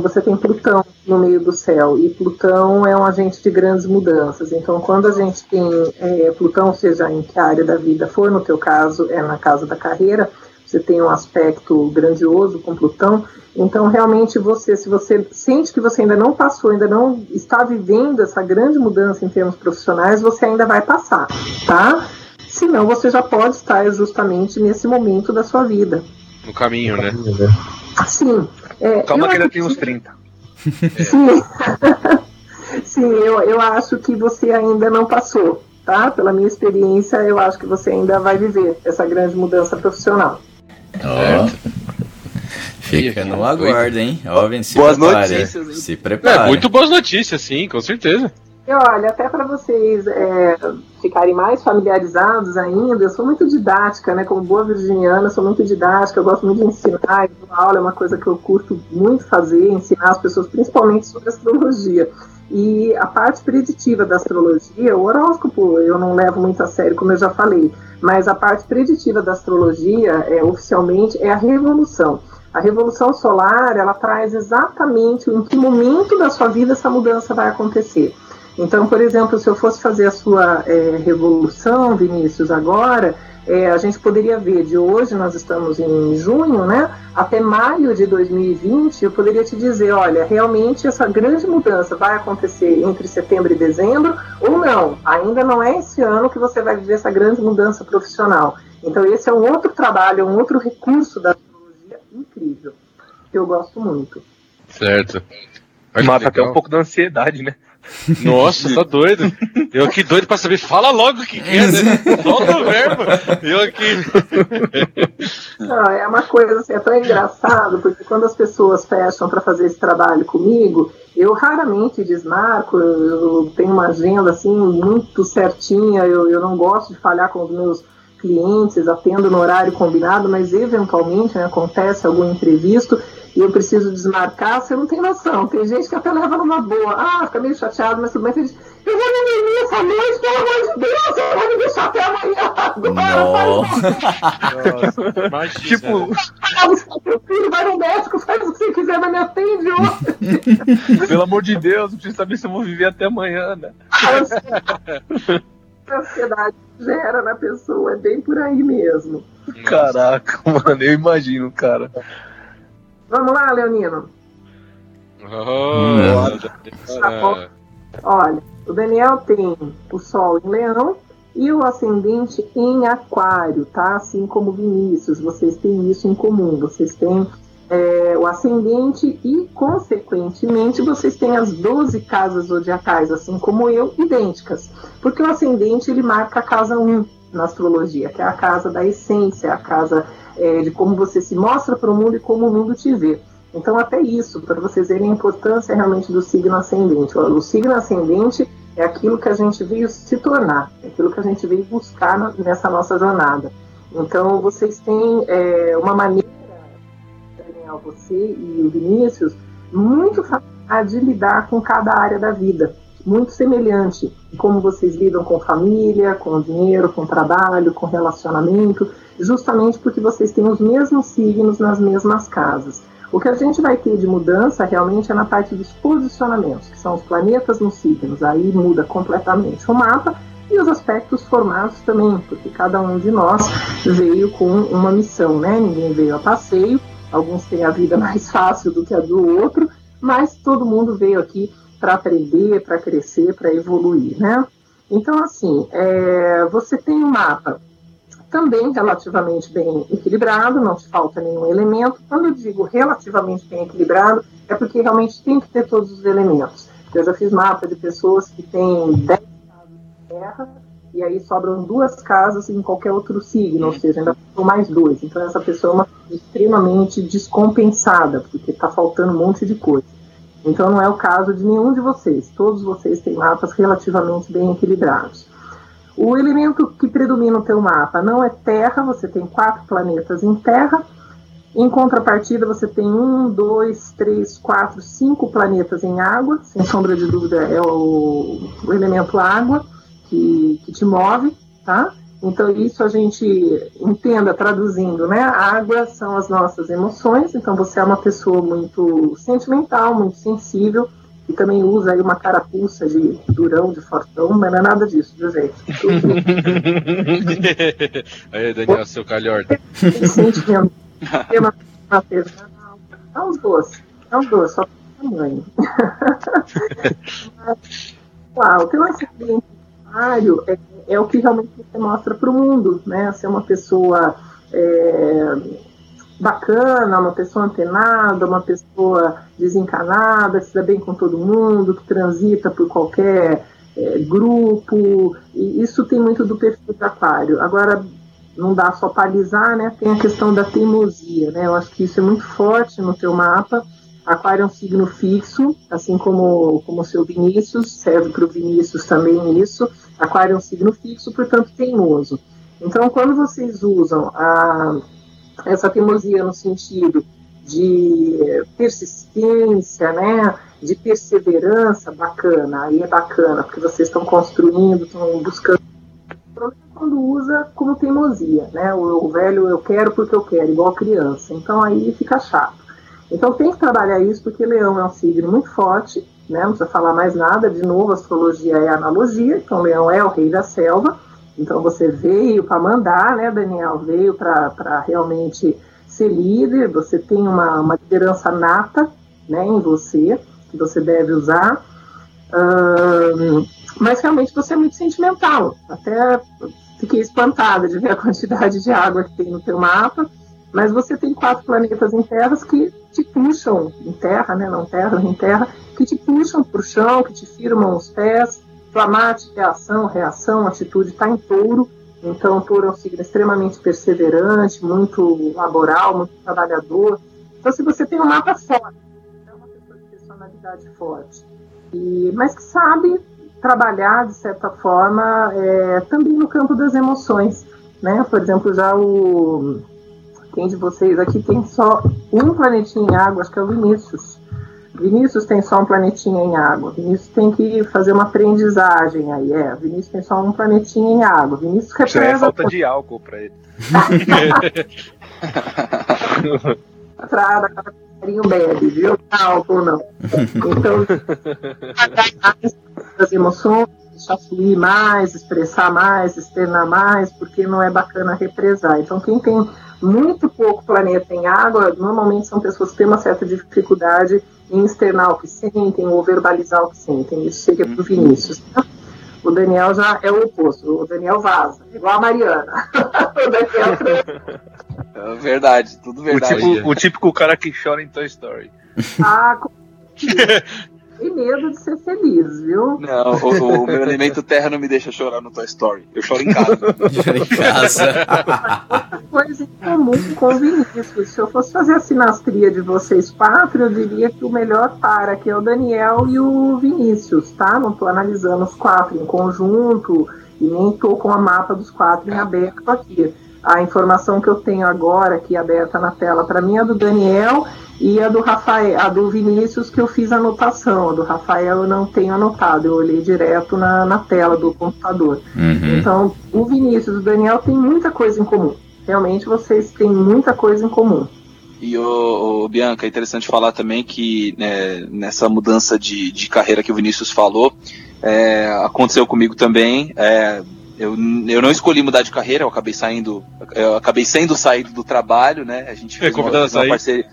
S4: você tem Plutão no meio do céu e Plutão é um agente de grandes mudanças. Então, quando a gente tem é, Plutão, seja em que área da vida for, no teu caso é na casa da carreira, você tem um aspecto grandioso com Plutão. Então, realmente, você, se você sente que você ainda não passou, ainda não está vivendo essa grande mudança em termos profissionais, você ainda vai passar, tá? Senão, você já pode estar justamente nesse momento da sua vida.
S5: no caminho, né?
S4: Sim. É,
S3: Calma
S4: eu
S3: que ainda tem uns 30.
S4: Sim, Sim eu, eu acho que você ainda não passou, tá? Pela minha experiência, eu acho que você ainda vai viver essa grande mudança profissional.
S1: Ó. Fica no aguardo, hein? Jovem, se
S2: Boas
S1: prepare.
S2: notícias, hein?
S1: Se
S5: É,
S1: prepare.
S5: muito boas notícias, sim, com certeza.
S4: E olha, até para vocês é, ficarem mais familiarizados ainda, eu sou muito didática, né? Como boa virginiana, sou muito didática, eu gosto muito de ensinar, e aula é uma coisa que eu curto muito fazer, ensinar as pessoas, principalmente sobre astrologia. E a parte preditiva da astrologia, o horóscopo eu não levo muito a sério, como eu já falei, mas a parte preditiva da astrologia, é, oficialmente, é a revolução. A revolução solar, ela traz exatamente em que momento da sua vida essa mudança vai acontecer. Então, por exemplo, se eu fosse fazer a sua é, revolução, Vinícius, agora, é, a gente poderia ver de hoje, nós estamos em junho, né? Até maio de 2020, eu poderia te dizer: olha, realmente essa grande mudança vai acontecer entre setembro e dezembro, ou não, ainda não é esse ano que você vai viver essa grande mudança profissional. Então, esse é um outro trabalho, é um outro recurso da astrologia incrível, que eu gosto muito.
S5: Certo.
S3: Mata até um pouco da ansiedade, né?
S5: Nossa, tá doido. Eu aqui doido pra saber. Fala logo o que que é, né? Solta o verbo. Eu aqui.
S4: Não, é uma coisa assim, é tão engraçado, porque quando as pessoas fecham para fazer esse trabalho comigo, eu raramente desmarco, eu, eu tenho uma agenda assim muito certinha, eu, eu não gosto de falhar com os meus clientes, atendo no horário combinado, mas eventualmente né, acontece algum imprevisto e eu preciso desmarcar, você não tem noção. Tem gente que até leva numa boa. Ah, fica meio chateado, mas tudo bem. Tem gente, eu vou me dormir essa noite, pelo amor de Deus, eu vou me deixar até amanhã agora.
S5: Nossa, imagina.
S2: Tipo,
S4: seu filho, vai no médico, faz o que você quiser, mas me atende hoje.
S2: pelo amor de Deus, eu preciso saber se eu vou viver até amanhã, né?
S4: A ansiedade gera na pessoa, é bem por aí mesmo.
S3: Caraca, mano, eu imagino, cara.
S4: Vamos lá, Leonino.
S5: Oh,
S4: Olha, o Daniel tem o Sol em Leão e o ascendente em Aquário, tá? Assim como o Vinícius, vocês têm isso em comum. Vocês têm é, o ascendente e, consequentemente, vocês têm as 12 casas zodiacais, assim como eu, idênticas. Porque o ascendente ele marca a casa 1 na astrologia, que é a casa da essência, a casa é, de como você se mostra para o mundo e como o mundo te vê. Então, até isso, para vocês verem a importância realmente do signo ascendente. O signo ascendente é aquilo que a gente veio se tornar, é aquilo que a gente veio buscar na- nessa nossa jornada. Então, vocês têm é, uma maneira, Daniel, você e o Vinícius, muito familiar de lidar com cada área da vida, muito semelhante em como vocês lidam com família, com dinheiro, com trabalho, com relacionamento, justamente porque vocês têm os mesmos signos nas mesmas casas. O que a gente vai ter de mudança realmente é na parte dos posicionamentos, que são os planetas nos signos, aí muda completamente o mapa e os aspectos formados também, porque cada um de nós veio com uma missão, né? Ninguém veio a passeio, alguns têm a vida mais fácil do que a do outro, mas todo mundo veio aqui para aprender, para crescer, para evoluir, né? Então, assim, é, você tem um mapa também relativamente bem equilibrado, não te falta nenhum elemento. Quando eu digo relativamente bem equilibrado, é porque realmente tem que ter todos os elementos. Eu já fiz mapa de pessoas que têm 10 casas de terra e aí sobram duas casas em qualquer outro signo, ou seja, ainda faltam mais dois. Então essa pessoa é uma extremamente descompensada, porque está faltando um monte de coisa. Então não é o caso de nenhum de vocês. Todos vocês têm mapas relativamente bem equilibrados. O elemento que predomina no teu mapa não é Terra, você tem quatro planetas em Terra. Em contrapartida, você tem um, dois, três, quatro, cinco planetas em água. Sem sombra de dúvida, é o, o elemento água que, que te move, tá? Então, isso a gente entenda traduzindo, né? A água são as nossas emoções, então você é uma pessoa muito sentimental, muito sensível, e também usa aí uma carapuça de durão, de fortão, mas não é nada disso, viu, gente? Tudo
S5: Aí, Daniel, seu calhorda.
S4: sentimento, tema artesanal, é uns doces, é uns doces, só tamanho. Mas, o teu ascendente primário é, é o que realmente você mostra para o mundo, né? Ser uma pessoa é, bacana, uma pessoa antenada, uma pessoa desencanada, que se dá bem com todo mundo, que transita por qualquer é, grupo. E isso tem muito do perfil de aquário. Agora, não dá só para alisar, né? Tem a questão da teimosia, né? Eu acho que isso é muito forte no teu mapa. Aquário é um signo fixo, assim como como o seu Vinícius, serve para o Vinícius também isso. Aquário é um signo fixo, portanto teimoso. Então, quando vocês usam a, essa teimosia no sentido de persistência, né, de perseverança, bacana, aí é bacana, porque vocês estão construindo, estão buscando. Quando usa como teimosia, né, o, o velho eu quero porque eu quero, igual criança. Então aí fica chato. Então tem que trabalhar isso, porque Leão é um signo muito forte, né? não precisa falar mais nada, de novo, astrologia é analogia, então Leão é o rei da selva, então você veio para mandar, né, Daniel? Veio para realmente ser líder, você tem uma, uma liderança nata né, em você, que você deve usar, mas realmente você é muito sentimental, até fiquei espantada de ver a quantidade de água que tem no teu mapa, mas você tem quatro planetas em terras que te puxam, em terra, né, não terra, em terra, que te puxam para o chão, que te firmam os pés, Flamate, é ação, reação, atitude, está em touro, então touro é um signo extremamente perseverante, muito laboral, muito trabalhador. Então se você tem um mapa forte, é uma pessoa de personalidade forte, e, mas que sabe trabalhar, de certa forma, é, também no campo das emoções. né? Por exemplo, já o quem de vocês aqui tem só um planetinha em água, acho que é o Vinícius. Vinícius tem só um planetinha em água. Vinícius tem que fazer uma aprendizagem aí. É, Vinícius tem só um planetinha em água. Vinícius
S3: Isso é falta de álcool pra ele.
S4: entrada, carinho bebe, viu? Álcool não. Então, as emoções, deixar fluir mais, expressar mais, externar mais, porque não é bacana represar. Então, quem tem muito pouco planeta em água, normalmente são pessoas que têm uma certa dificuldade em externar o que sentem ou verbalizar o que sentem. Isso chega para o Vinícius. tá? O Daniel já é o oposto. O Daniel vaza, igual a Mariana. o Daniel
S2: É verdade, tudo
S3: O,
S2: verdade.
S3: tipo, o típico cara que chora em Toy Story.
S4: Ah, com- e medo de ser feliz, viu?
S2: Não, o, o meu elemento terra não me deixa chorar no Toy Story. Eu choro em casa.
S1: em casa.
S4: Coisa em comum com o Vinícius. Se eu fosse fazer a sinastria de vocês quatro, eu diria que o melhor par aqui é o Daniel e o Vinícius, tá? Não estou analisando os quatro em conjunto e nem estou com a mapa dos quatro em aberto aqui. A informação que eu tenho agora aqui aberta na tela para mim é do Daniel e a do Rafael, a do Vinícius que eu fiz anotação. A do Rafael eu não tenho anotado, eu olhei direto na, na tela do computador.
S1: Uhum.
S4: Então, o Vinícius e o Daniel têm muita coisa em comum. Realmente vocês têm muita coisa em comum.
S2: E o, o Bianca, é interessante falar também que né, nessa mudança de, de carreira que o Vinícius falou, é, aconteceu comigo também. é, eu, eu não escolhi mudar de carreira, eu acabei saindo, eu acabei sendo saído do trabalho, né? A gente fez uma,
S5: a
S2: fez uma
S5: sair.
S2: parceria.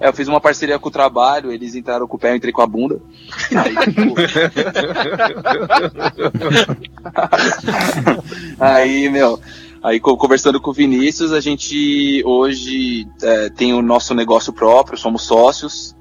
S2: É, eu fiz uma parceria com o trabalho, eles entraram com o pé, eu entrei com a bunda. Aí, tipo, Aí, meu, aí co- conversando com o Vinícius, a gente hoje é, tem o nosso negócio próprio, somos sócios.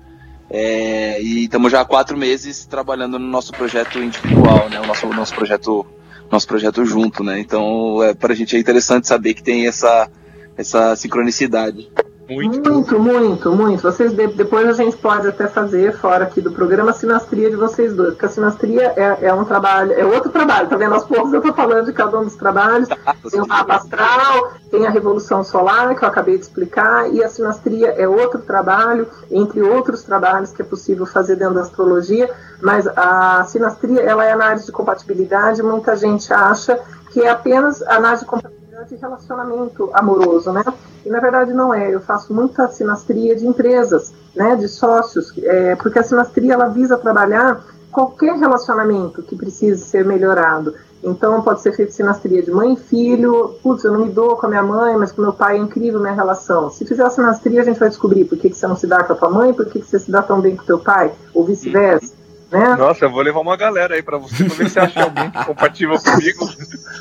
S2: é, e estamos já há quatro meses trabalhando no nosso projeto individual, né? O nosso, nosso projeto nosso projeto junto, né? Então, é, para a gente é interessante saber que tem essa, essa sincronicidade.
S5: Muito.
S4: Muito, muito, muito. Vocês de- depois a gente pode até fazer fora aqui do programa a sinastria de vocês dois, porque a sinastria é, é um trabalho, é outro trabalho, tá vendo? Aos poucos eu tô falando de cada um dos trabalhos. Tem o mapa astral, tem a revolução solar, que eu acabei de explicar, e a sinastria é outro trabalho, entre outros trabalhos que é possível fazer dentro da astrologia, mas a sinastria, ela é análise de compatibilidade, muita gente acha que é apenas análise de compatibilidade de relacionamento amoroso, né? Na verdade não é. Eu faço muita sinastria de empresas, né? De sócios, é, porque a sinastria ela visa trabalhar qualquer relacionamento que precise ser melhorado. Então pode ser feito sinastria de mãe e filho. Putz, eu não me dou com a minha mãe, mas com meu pai é incrível minha relação. Se fizer a sinastria, a gente vai descobrir por que, que você não se dá com a tua mãe, por que, que você se dá tão bem com teu pai, ou vice-versa. Né?
S3: Nossa, eu vou levar uma galera aí pra você pra ver se você acha alguém compatível comigo.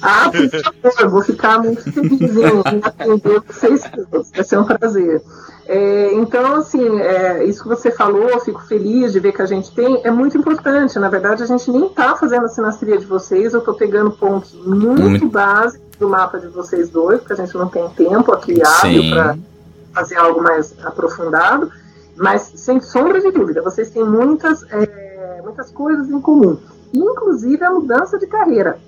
S4: Ah, por favor, eu vou ficar muito feliz em atender vocês todos. Vai ser um prazer. É, então, assim, é, isso que você falou, eu fico feliz de ver que a gente tem, é muito importante. Na verdade, a gente nem está fazendo a sinastria de vocês, eu estou pegando pontos muito
S1: Muito.
S4: básicos do mapa de vocês dois, porque a gente não tem tempo aqui hábil para fazer algo mais aprofundado. Mas, sem sombra de dúvida, vocês têm muitas, é, muitas coisas em comum. Inclusive a mudança de carreira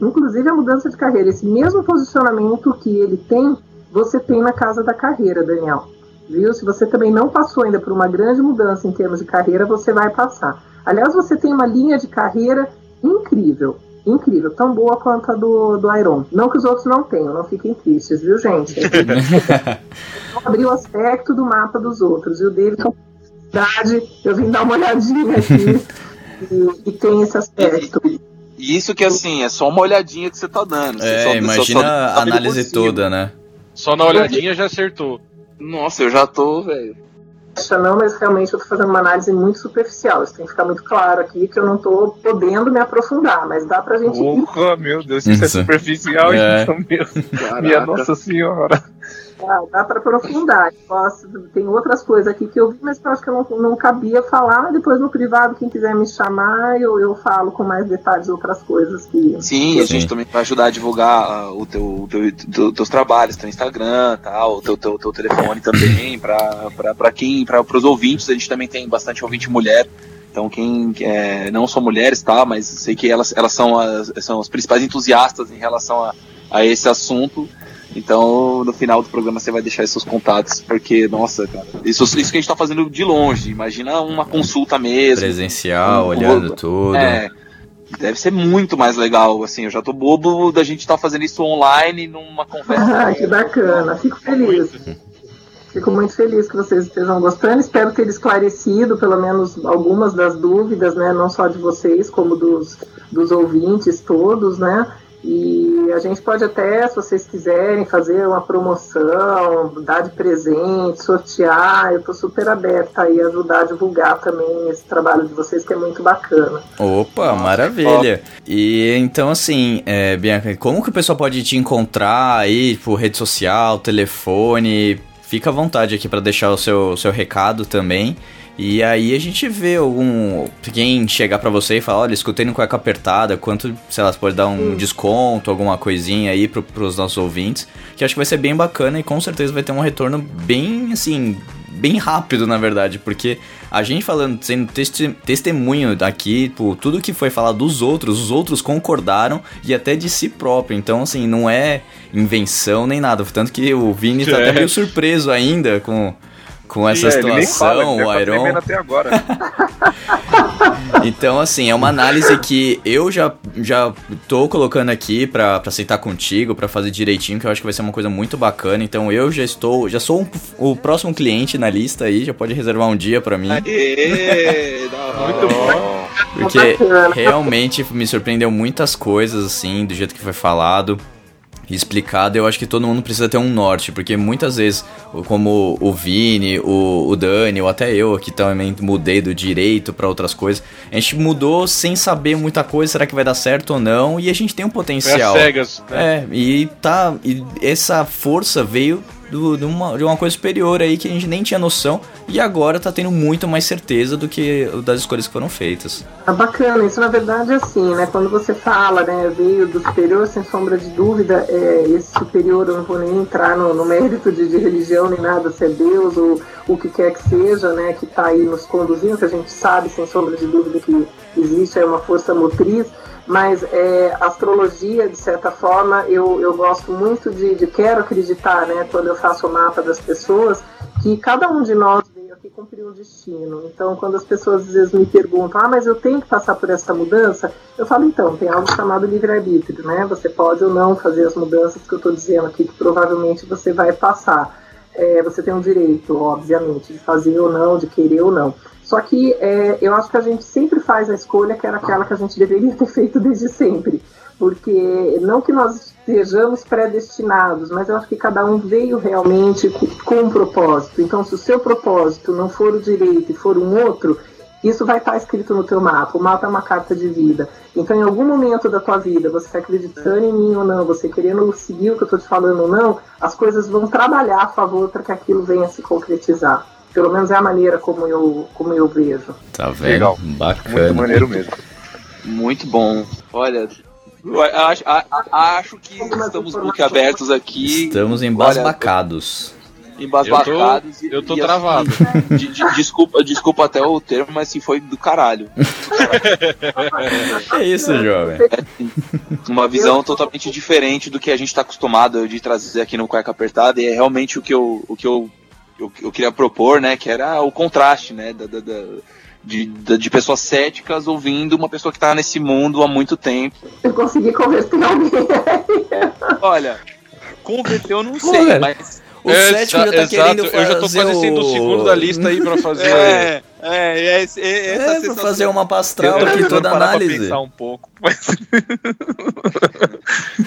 S4: inclusive a mudança de carreira. Esse mesmo posicionamento que ele tem, você tem na casa da carreira, Daniel. Viu? Se você também não passou ainda por uma grande mudança em termos de carreira, você vai passar. Aliás, você tem uma linha de carreira incrível. Incrível, tão boa quanto a do, do Iron. Não que os outros não tenham, não fiquem tristes, viu, gente? Eu abri o aspecto do mapa dos outros. E o dele, eu vim dar uma olhadinha aqui e, e tem esse aspecto.
S2: E isso que assim, é só uma olhadinha que você tá dando. Você
S1: É,
S2: só-
S1: imagina
S2: só- só
S1: a análise toda, né?
S5: Só na olhadinha já acertou.
S2: Nossa, eu já tô, velho.
S4: não, mas realmente eu estou fazendo uma análise muito superficial. Isso tem que ficar muito claro aqui que eu não estou podendo me aprofundar, mas dá pra gente.
S3: Porra, meu Deus, isso é
S1: Isso.
S3: superficial,
S1: É.
S3: então, meu.
S2: Caraca.
S3: Minha Nossa Senhora.
S4: Dá, dá para aprofundar. Posso, tem outras coisas aqui que eu vi, mas eu acho que eu não, não cabia falar. Depois no privado, quem quiser me chamar, eu, eu falo com mais detalhes outras coisas que.
S2: Sim, a gente
S1: Sim.
S2: também vai ajudar a divulgar ah, o teu, o teu, teu- teus trabalhos, teu Instagram, tal, o teu, teu, teu telefone também, pra quem, para os ouvintes, a gente também tem bastante ouvinte mulher. Então quem é, não são mulheres, tá, mas sei que elas, elas são, as, são as principais entusiastas em relação a, a esse assunto. Então, no final do programa você vai deixar esses seus contatos, porque, nossa, cara, isso, isso que a gente tá fazendo de longe. Imagina uma consulta mesmo.
S1: Presencial,
S2: Um
S1: olhando
S2: todo.
S1: tudo.
S2: É, deve ser muito mais legal, assim, eu já tô bobo da gente estar fazendo isso online numa conversa.
S4: Ah, que bacana, fico feliz. Fico muito feliz que vocês estejam gostando. Espero ter esclarecido pelo menos algumas das dúvidas, né? Não só de vocês, como dos, dos ouvintes todos, né? E a gente pode até, se vocês quiserem, fazer uma promoção, dar de presente, sortear. Eu estou super aberta aí a ajudar a divulgar também esse trabalho de vocês, que é muito bacana.
S1: Opa, maravilha. E então, assim, é, Bianca, como que o pessoal pode te encontrar aí, por rede social, telefone? Fica à vontade aqui para deixar o seu, seu recado também. E aí a gente vê algum. Quem chegar pra você e falar, olha, escutei no cueca apertada, quanto, sei lá, você pode dar um desconto, alguma coisinha aí pro, pros nossos ouvintes. Que acho que vai ser bem bacana e com certeza vai ter um retorno bem, assim, bem rápido, na verdade. Porque a gente falando, sendo testi testemunho daqui, tipo, tudo que foi falado dos outros, os outros concordaram e até de si próprio. Então, assim, não é invenção nem nada. Tanto que o Vini tá
S5: É.
S1: até meio surpreso ainda com. Com essa
S6: É, ele nem fala,
S1: situação,
S6: ele
S1: o Iron.
S6: até agora.
S1: Então, assim, é uma análise que eu já, já tô colocando aqui pra, pra aceitar contigo, pra fazer direitinho, que eu acho que vai ser uma coisa muito bacana. Então, eu já estou, já sou um- o próximo cliente na lista aí, já pode reservar um dia pra mim.
S2: Aê.
S6: Muito bom.
S1: Porque realmente me surpreendeu muitas coisas, assim, do jeito que foi falado e explicado. Eu acho que todo mundo precisa ter um norte, porque muitas vezes, como o Vini, o, o Dani, ou até eu aqui também mudei do direito pra outras coisas, a gente mudou sem saber muita coisa, será que vai dar certo ou não? E a gente tem um
S5: Foi
S1: potencial.
S5: cegas. né?
S1: É, e tá. E essa força veio do- de, uma, de uma coisa superior aí que a gente nem tinha noção. E agora tá tendo muito mais certeza do que das escolhas que foram feitas.
S4: Ah, bacana, isso na verdade é assim, né? Quando você fala, né, veio do superior, sem sombra de dúvida, é, esse superior, eu não vou nem entrar no, no mérito de, de religião nem nada, se é Deus ou o que quer que seja, né, que está aí nos conduzindo, que a gente sabe, sem sombra de dúvida, que existe aí uma força motriz, mas é, astrologia, de certa forma, eu, eu gosto muito de, de quero acreditar, né, quando eu faço o mapa das pessoas, que cada um de nós veio aqui cumprir um destino. Então, quando as pessoas às vezes me perguntam, ah, mas eu tenho que passar por essa mudança, eu falo, então, tem algo chamado livre-arbítrio, né? Você pode ou não fazer as mudanças que eu estou dizendo aqui, que provavelmente você vai passar. É, você tem um direito, obviamente, de fazer ou não, de querer ou não. Só que é, eu acho que a gente sempre faz a escolha que era aquela que a gente deveria ter feito desde sempre. Porque não que nós estejamos predestinados, mas eu acho que cada um veio realmente com, um propósito. Então, se o seu propósito não for o direito e for um outro, isso vai estar escrito no teu mapa. O mapa é uma carta de vida. Então, em algum momento da tua vida, você acreditando em mim ou não, você querendo seguir o que eu estou te falando ou não, as coisas vão trabalhar a favor para que aquilo venha a se concretizar. Pelo menos é a maneira como eu, como eu vejo.
S1: Tá vendo?
S6: Legal.
S1: Bacana.
S6: Muito maneiro mesmo.
S2: Muito bom. Olha, acho, acho que estamos muito abertos aqui.
S1: Estamos
S2: Olha,
S1: embasbacados.
S2: embasbacados.
S5: Eu tô- eu tô
S2: e,
S5: travado.
S2: assim, de- de- desculpa, desculpa até o termo, mas assim, foi do caralho.
S1: É isso, jovem.
S2: Uma visão totalmente diferente do que a gente está acostumado de trazer aqui no Cueca Apertada, e é realmente o que eu, o que eu, eu, eu queria propor, né? Que era o contraste, né? Da, da- da- de, da- de pessoas céticas ouvindo uma pessoa que tá nesse mundo há muito tempo.
S4: Eu consegui converter alguém.
S2: Olha, converteu eu não
S1: Pô,
S2: sei,
S1: velho.
S2: mas.
S1: O
S5: É,
S1: cético já tá
S5: exato,
S1: querendo
S5: Eu já tô
S1: fazer
S5: quase sendo o segundo da lista aí pra fazer.
S2: É, é, é, esse- é,
S1: É, pra fazer uma pastral aqui, toda
S6: parar pra
S1: análise.
S6: pensar um pouco. Mas...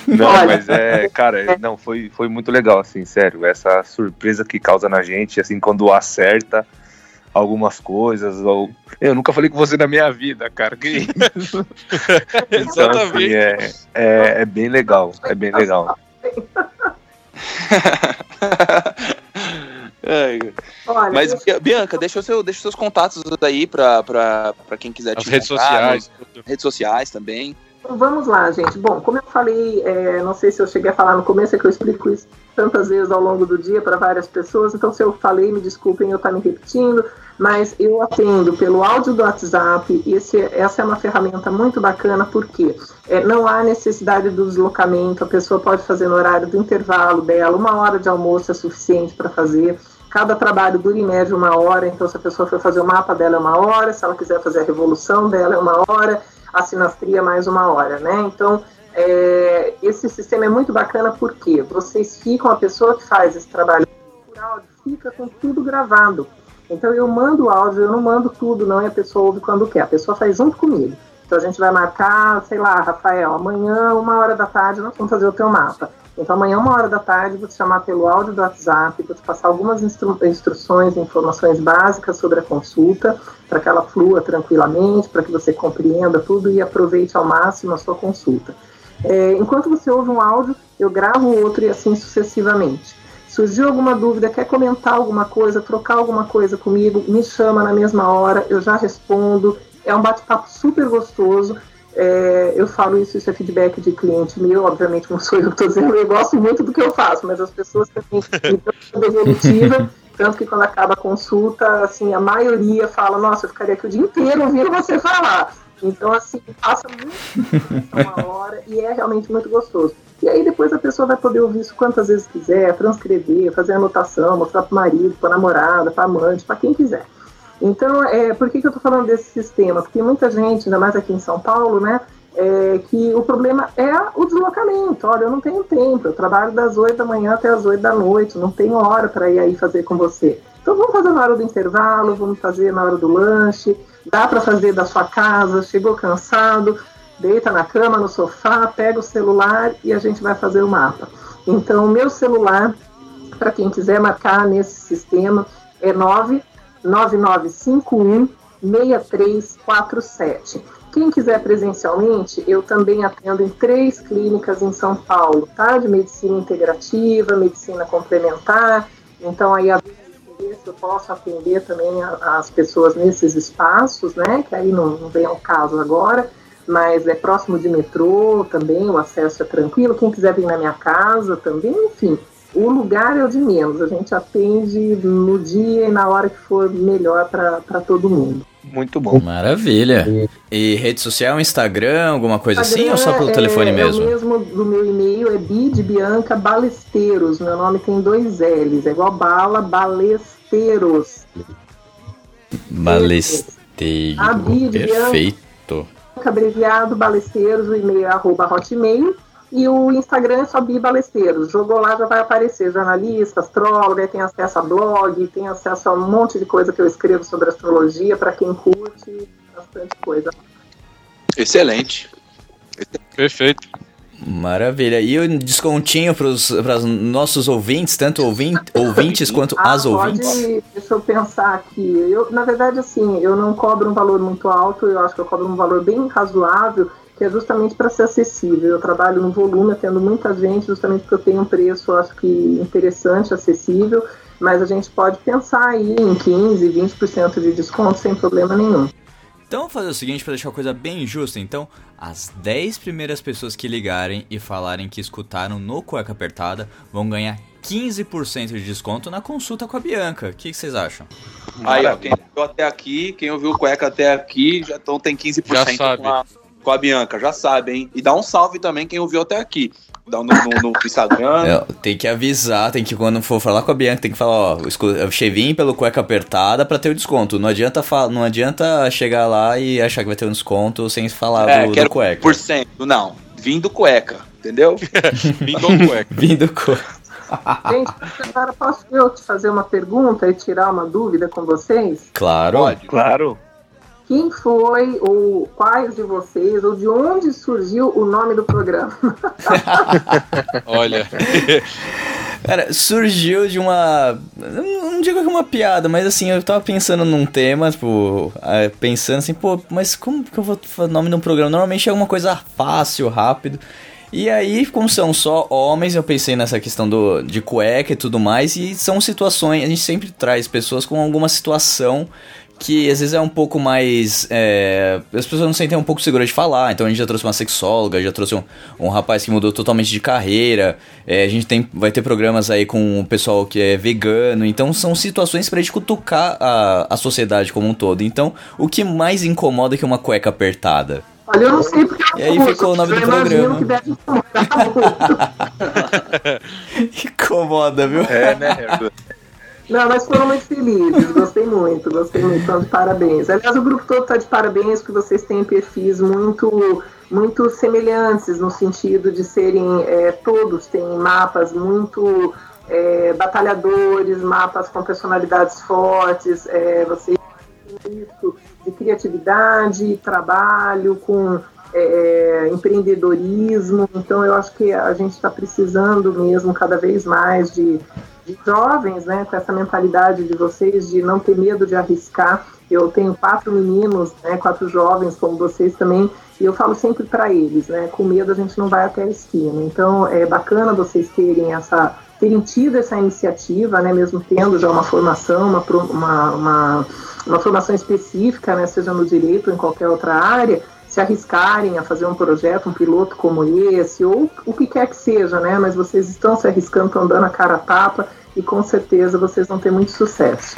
S6: não,
S4: Olha.
S6: mas é, cara, não, foi, foi muito legal, assim, sério. Essa surpresa que causa na gente, assim, quando acerta algumas coisas. Ou... Eu nunca falei com você na minha vida, cara. Que isso? Então, assim,
S5: Exatamente.
S6: é, é, é bem legal, é bem legal.
S2: É,
S4: Olha,
S2: mas, Bianca, deixa, o seu, deixa os seus contatos aí pra, pra, pra quem quiser
S5: As
S2: te
S5: redes
S2: encontrar,
S5: sociais.
S2: nos- redes sociais também.
S4: Então, Vamos lá, gente. Bom, como eu falei, é, não sei se eu cheguei a falar no começo, é que eu explico isso tantas vezes ao longo do dia para várias pessoas, então se eu falei, me desculpem eu estar me repetindo, mas eu atendo pelo áudio do WhatsApp. Esse, essa é uma ferramenta muito bacana porque é, não há necessidade do deslocamento, a pessoa pode fazer no horário do intervalo dela, uma hora de almoço é suficiente para fazer. Cada trabalho dura em média uma hora, então se a pessoa for fazer o mapa dela é uma hora, se ela quiser fazer a revolução dela é uma hora, a sinastria mais uma hora, né? Então é, esse sistema é muito bacana porque vocês ficam, a pessoa que faz esse trabalho fica com tudo gravado. Então eu mando áudio, eu não mando tudo, não, e a pessoa ouve quando quer. A pessoa faz junto comigo. Então a gente vai marcar, sei lá, Rafael, amanhã, uma hora da tarde, nós vamos fazer o teu mapa. Então amanhã, uma hora da tarde, vou te chamar pelo áudio do WhatsApp, vou te passar algumas instru instruções, informações básicas sobre a consulta, para que ela flua tranquilamente, para que você compreenda tudo e aproveite ao máximo a sua consulta. É, enquanto você ouve um áudio, eu gravo outro e assim sucessivamente. Surgiu alguma dúvida, quer comentar alguma coisa, trocar alguma coisa comigo, me chama na mesma hora, eu já respondo. É um bate-papo super gostoso. É, eu falo isso, isso é feedback de cliente meu, obviamente não sou eu que estou dizendo, eu gosto muito do que eu faço, mas as pessoas também me dão devolutiva, tanto que quando acaba a consulta, assim, a maioria fala, nossa, eu ficaria aqui o dia inteiro ouvindo você falar. Então, assim, passa muito uma hora e é realmente muito gostoso. E aí depois a pessoa vai poder ouvir isso quantas vezes quiser, transcrever, fazer anotação, mostrar para o marido, para a namorada, para amante, para quem quiser. Então, é, por que, que eu estou falando desse sistema? Porque muita gente, ainda mais aqui em São Paulo, né, é, que o problema é o deslocamento. Olha, eu não tenho tempo, eu trabalho das 8 da manhã até as 8 da noite, não tenho hora para ir aí fazer com você. Então vamos fazer na hora do intervalo, vamos fazer na hora do lanche, dá para fazer da sua casa, chegou cansado, deita na cama, no sofá, pega o celular e a gente vai fazer o mapa. Então, o meu celular, para quem quiser marcar nesse sistema, é 99951 6347. Quem quiser presencialmente, eu também atendo em três clínicas em São Paulo, tá? De medicina integrativa, medicina complementar. Então, aí a eu posso atender também as pessoas nesses espaços, né? Que aí não, não vem ao caso agora, mas é próximo de metrô também, o acesso é tranquilo. Quem quiser vir na minha casa também, enfim, o lugar é o de menos. A gente atende no dia e na hora que for melhor para todo mundo.
S6: Muito bom.
S1: Maravilha. E rede social, Instagram, alguma coisa Instagram assim ou só pelo
S4: é,
S1: telefone mesmo?
S4: É o mesmo do meu e-mail, é Bid Bianca Balesteiros. Meu nome tem dois L's, é igual bala, Balesteiros.
S1: Balesteiro.
S4: A Bid
S1: Perfeito.
S4: Abreviado Balesteiros, o e-mail é arroba hotmail. E o Instagram é só Bibalesteiros. Jogou lá, já vai aparecer jornalista, astrólogo, tem acesso a blog, tem acesso a um monte de coisa que eu escrevo sobre astrologia, para quem curte, bastante coisa.
S2: Excelente.
S5: Perfeito.
S1: Maravilha. E o descontinho para os nossos ouvintes, tanto ouvinte, ouvintes quanto
S4: Ah,
S1: as ouvintes?
S4: pode, deixa eu pensar aqui. Eu, na verdade, assim, eu não cobro um valor muito alto, eu acho que eu cobro um valor bem razoável, que é justamente para ser acessível. Eu trabalho no volume, atendo muita gente, justamente porque eu tenho um preço, acho que interessante, acessível, mas a gente pode pensar aí em 15, 20% de desconto sem problema nenhum.
S1: Então vamos fazer o seguinte para deixar a coisa bem justa. Então, as 10 primeiras pessoas que ligarem e falarem que escutaram no Cueca Apertada vão ganhar 15% de desconto na consulta com a Bianca. O que, que vocês acham?
S2: Aí, ó, quem ouviu até aqui, quem ouviu o cueca até aqui, já então tem 15%
S5: Já sabe.
S2: Com, a, com a Bianca, já sabe, hein? E dá um salve também quem ouviu até aqui. Dá no, no, no Instagram.
S1: É, tem que avisar, tem que quando for falar com a Bianca, tem que falar, ó, cheguei pelo Cueca Apertada para ter o desconto. Não adianta, não adianta chegar lá e achar que vai ter um desconto sem falar
S2: É,
S1: do, do
S2: quero
S1: Cueca.
S2: por cento. Não, vindo cueca, entendeu?
S5: Vindo cueca.
S1: Vindo Cueca.
S4: Gente, agora posso eu te fazer uma pergunta e tirar uma dúvida com vocês?
S1: Claro.
S6: Claro.
S4: Quem foi, ou quais de vocês, ou de onde surgiu o nome do programa?
S5: Olha.
S1: Cara, surgiu de uma. Não digo que é uma piada, mas assim, eu tava pensando num tema, tipo, ah, pensando assim, pô, mas como que eu vou fazer o nome de um programa? Normalmente é alguma coisa fácil, rápido. E aí, como são só homens, eu pensei nessa questão do, de cueca e tudo mais, e são situações, a gente sempre traz pessoas com alguma situação que às vezes é um pouco mais. é, as pessoas não se sentem um pouco seguras de falar. Então a gente já trouxe uma sexóloga, já trouxe um, um rapaz que mudou totalmente de carreira. é, a gente tem, vai ter programas aí com o pessoal que é vegano. Então são situações pra gente cutucar a, a sociedade como um todo. Então, o que mais incomoda é que uma cueca apertada?
S4: Olha, eu não sei porque eu
S1: E aí ficou o nome
S4: eu
S1: do programa.
S4: que deve.
S1: Incomoda, viu?
S6: É, né?
S4: Não, mas foram muito felizes, gostei muito, gostei muito, então parabéns. Aliás, o grupo todo está de parabéns, porque vocês têm perfis muito, muito semelhantes, no sentido de serem, é, todos têm mapas muito é, batalhadores, mapas com personalidades fortes, é, vocês têm isso de criatividade, trabalho, com é, empreendedorismo, então eu acho que a gente está precisando mesmo cada vez mais de jovens, né, com essa mentalidade de vocês de não ter medo de arriscar. Eu tenho quatro meninos, né, quatro jovens como vocês também, e eu falo sempre para eles, né, com medo a gente não vai até a esquina. Então é bacana vocês terem essa terem tido essa iniciativa, né, mesmo tendo já uma formação, uma, uma, uma, uma formação específica, né, seja no direito ou em qualquer outra área, se arriscarem a fazer um projeto, um piloto como esse, ou o que quer que seja, né? Mas vocês estão se arriscando, estão dando a cara a tapa e com certeza vocês vão ter muito sucesso.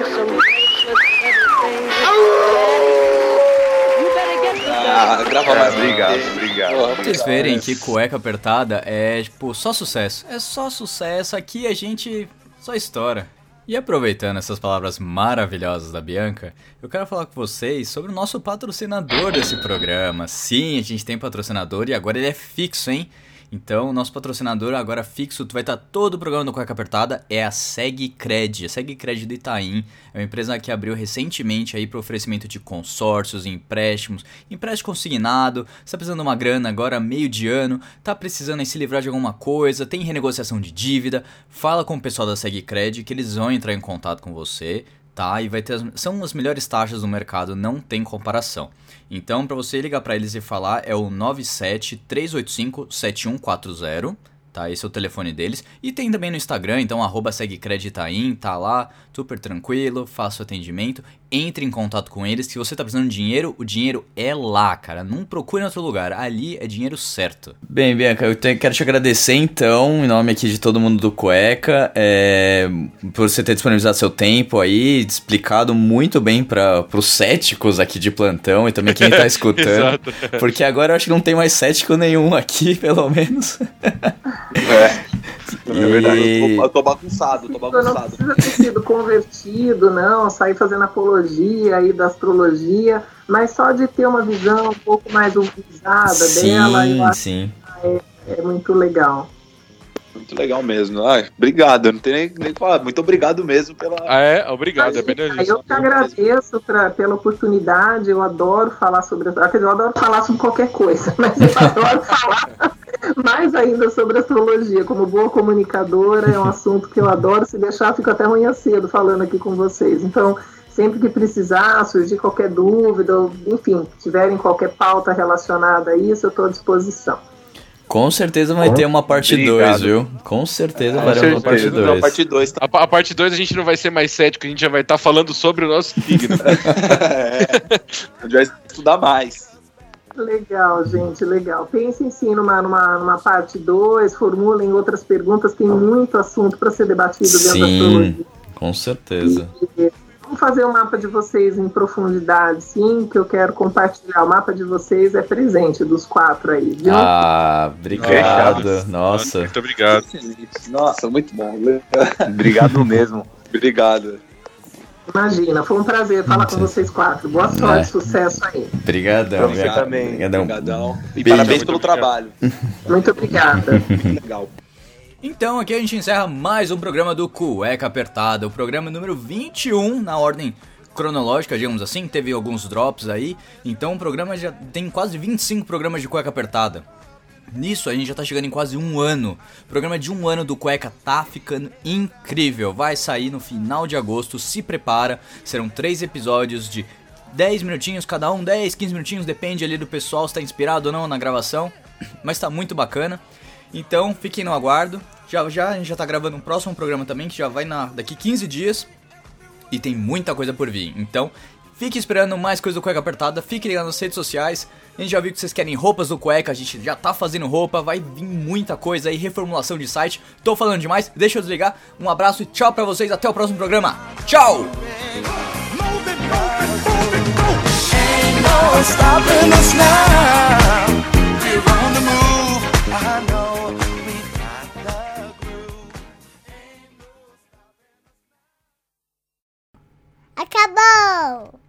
S2: Ah, grava mais.
S6: Obrigado, obrigado.
S2: Porra,
S1: Pra vocês verem que cueca apertada é, tipo, só sucesso. É só sucesso. Aqui a gente só estoura. E aproveitando essas palavras maravilhosas da Bianca, eu quero falar com vocês sobre o nosso patrocinador desse programa. Sim, a gente tem patrocinador e agora ele é fixo, hein? Então, nosso patrocinador agora fixo, tu vai estar todo o programa do Cueca Apertada, é a SegCred. A SegCred do Itaim é uma empresa que abriu recentemente aí para oferecimento de consórcios, empréstimos, empréstimo consignado, está precisando de uma grana agora meio de ano, tá precisando aí se livrar de alguma coisa, tem renegociação de dívida, fala com o pessoal da SegCred que eles vão entrar em contato com você, tá? E vai ter as, são as melhores taxas do mercado, não tem comparação. Então, para você ligar para eles e falar é o 97 385 7140, tá? Esse é o telefone deles. E tem também no Instagram, então arroba segcreditaim, tá lá, super tranquilo, faça o atendimento, entre em contato com eles. Se você tá precisando de dinheiro, o dinheiro é lá, cara. Não procure em outro lugar, ali é dinheiro certo. Bem, Bianca, eu te- quero te agradecer então, em nome aqui de todo mundo do Cueca, é, por você ter disponibilizado seu tempo aí, explicado muito bem para os céticos aqui de plantão e também quem tá escutando.
S5: Exato.
S1: Porque agora eu acho que não tem mais cético nenhum aqui, pelo menos.
S2: É verdade, eu tô, eu tô bagunçado, eu tô
S4: Não precisa ter sido convertido, não, sair fazendo apologia aí da astrologia, mas só de ter uma visão um pouco mais humanizada dela, eu
S1: Sim,
S4: acho
S1: sim.
S4: que é muito legal.
S2: Muito legal mesmo. Ai, obrigado, eu não tenho nem, nem o que falar. Muito obrigado mesmo pela.
S5: Ah, é? Obrigado, é isso.
S4: eu que agradeço pra, pela oportunidade, eu adoro falar sobre. Quer dizer, eu adoro falar sobre qualquer coisa, mas eu adoro falar mais ainda sobre astrologia. Como boa comunicadora, é um assunto que eu adoro. Se deixar, fico até amanhã cedo falando aqui com vocês. Então, sempre que precisar, surgir qualquer dúvida, ou, enfim, tiverem qualquer pauta relacionada a isso, eu estou à disposição.
S1: Com certeza vai ter uma parte 2,
S6: Obrigado.
S1: viu? Com certeza
S2: Com
S1: vai ter uma parte
S2: Não,
S1: 2.
S2: parte 2 tá.
S5: A, pa- a parte 2 a gente não vai ser mais cético, a gente já vai estar falando sobre o nosso signo.
S2: é, a gente vai estudar mais.
S4: Legal, gente, legal. Pensem sim numa, numa, numa parte 2, formulem outras perguntas, tem muito assunto para ser debatido dentro da
S1: Sim,
S4: astrologia.
S1: com certeza.
S4: E Vamos fazer o mapa de vocês em profundidade, sim, que eu quero compartilhar. O mapa de vocês é presente dos quatro aí, viu?
S1: Ah, obrigado. Nossa.
S5: Muito obrigado.
S2: Nossa, muito bom.
S6: Obrigado mesmo.
S2: Obrigado.
S4: Imagina, foi um prazer falar com vocês quatro. Boa sorte,
S1: É.
S4: sucesso aí.
S1: Obrigadão.
S6: Pra você também.
S1: Obrigadão.
S2: Obrigadão. E
S1: Beijo.
S2: parabéns pelo
S5: obrigado.
S2: trabalho.
S4: Muito obrigada.
S2: Legal.
S1: Então aqui a gente encerra mais um programa do Cueca Apertada, o programa número 21 na ordem cronológica, digamos assim, teve alguns drops aí, então o programa já tem quase 25 programas de Cueca Apertada. Nisso a gente já tá chegando em quase um ano. O programa de um ano do Cueca tá ficando incrível. Vai sair no final de agosto, se prepara. Serão três episódios de 10 minutinhos cada um, 10, 15 minutinhos, depende ali do pessoal se tá inspirado ou não na gravação. Mas tá muito bacana. Então fiquem no aguardo. Já já a gente já tá gravando um próximo programa também que já vai na daqui 15 dias e tem muita coisa por vir. Então Fique esperando mais coisa do Cueca Apertada, fique ligado nas redes sociais. A gente já viu que vocês querem roupas do Cueca, a gente já tá fazendo roupa, vai vir muita coisa aí, reformulação de site. Tô falando demais, deixa eu desligar. Um abraço e tchau pra vocês, até o próximo programa. Tchau!
S7: Acabou!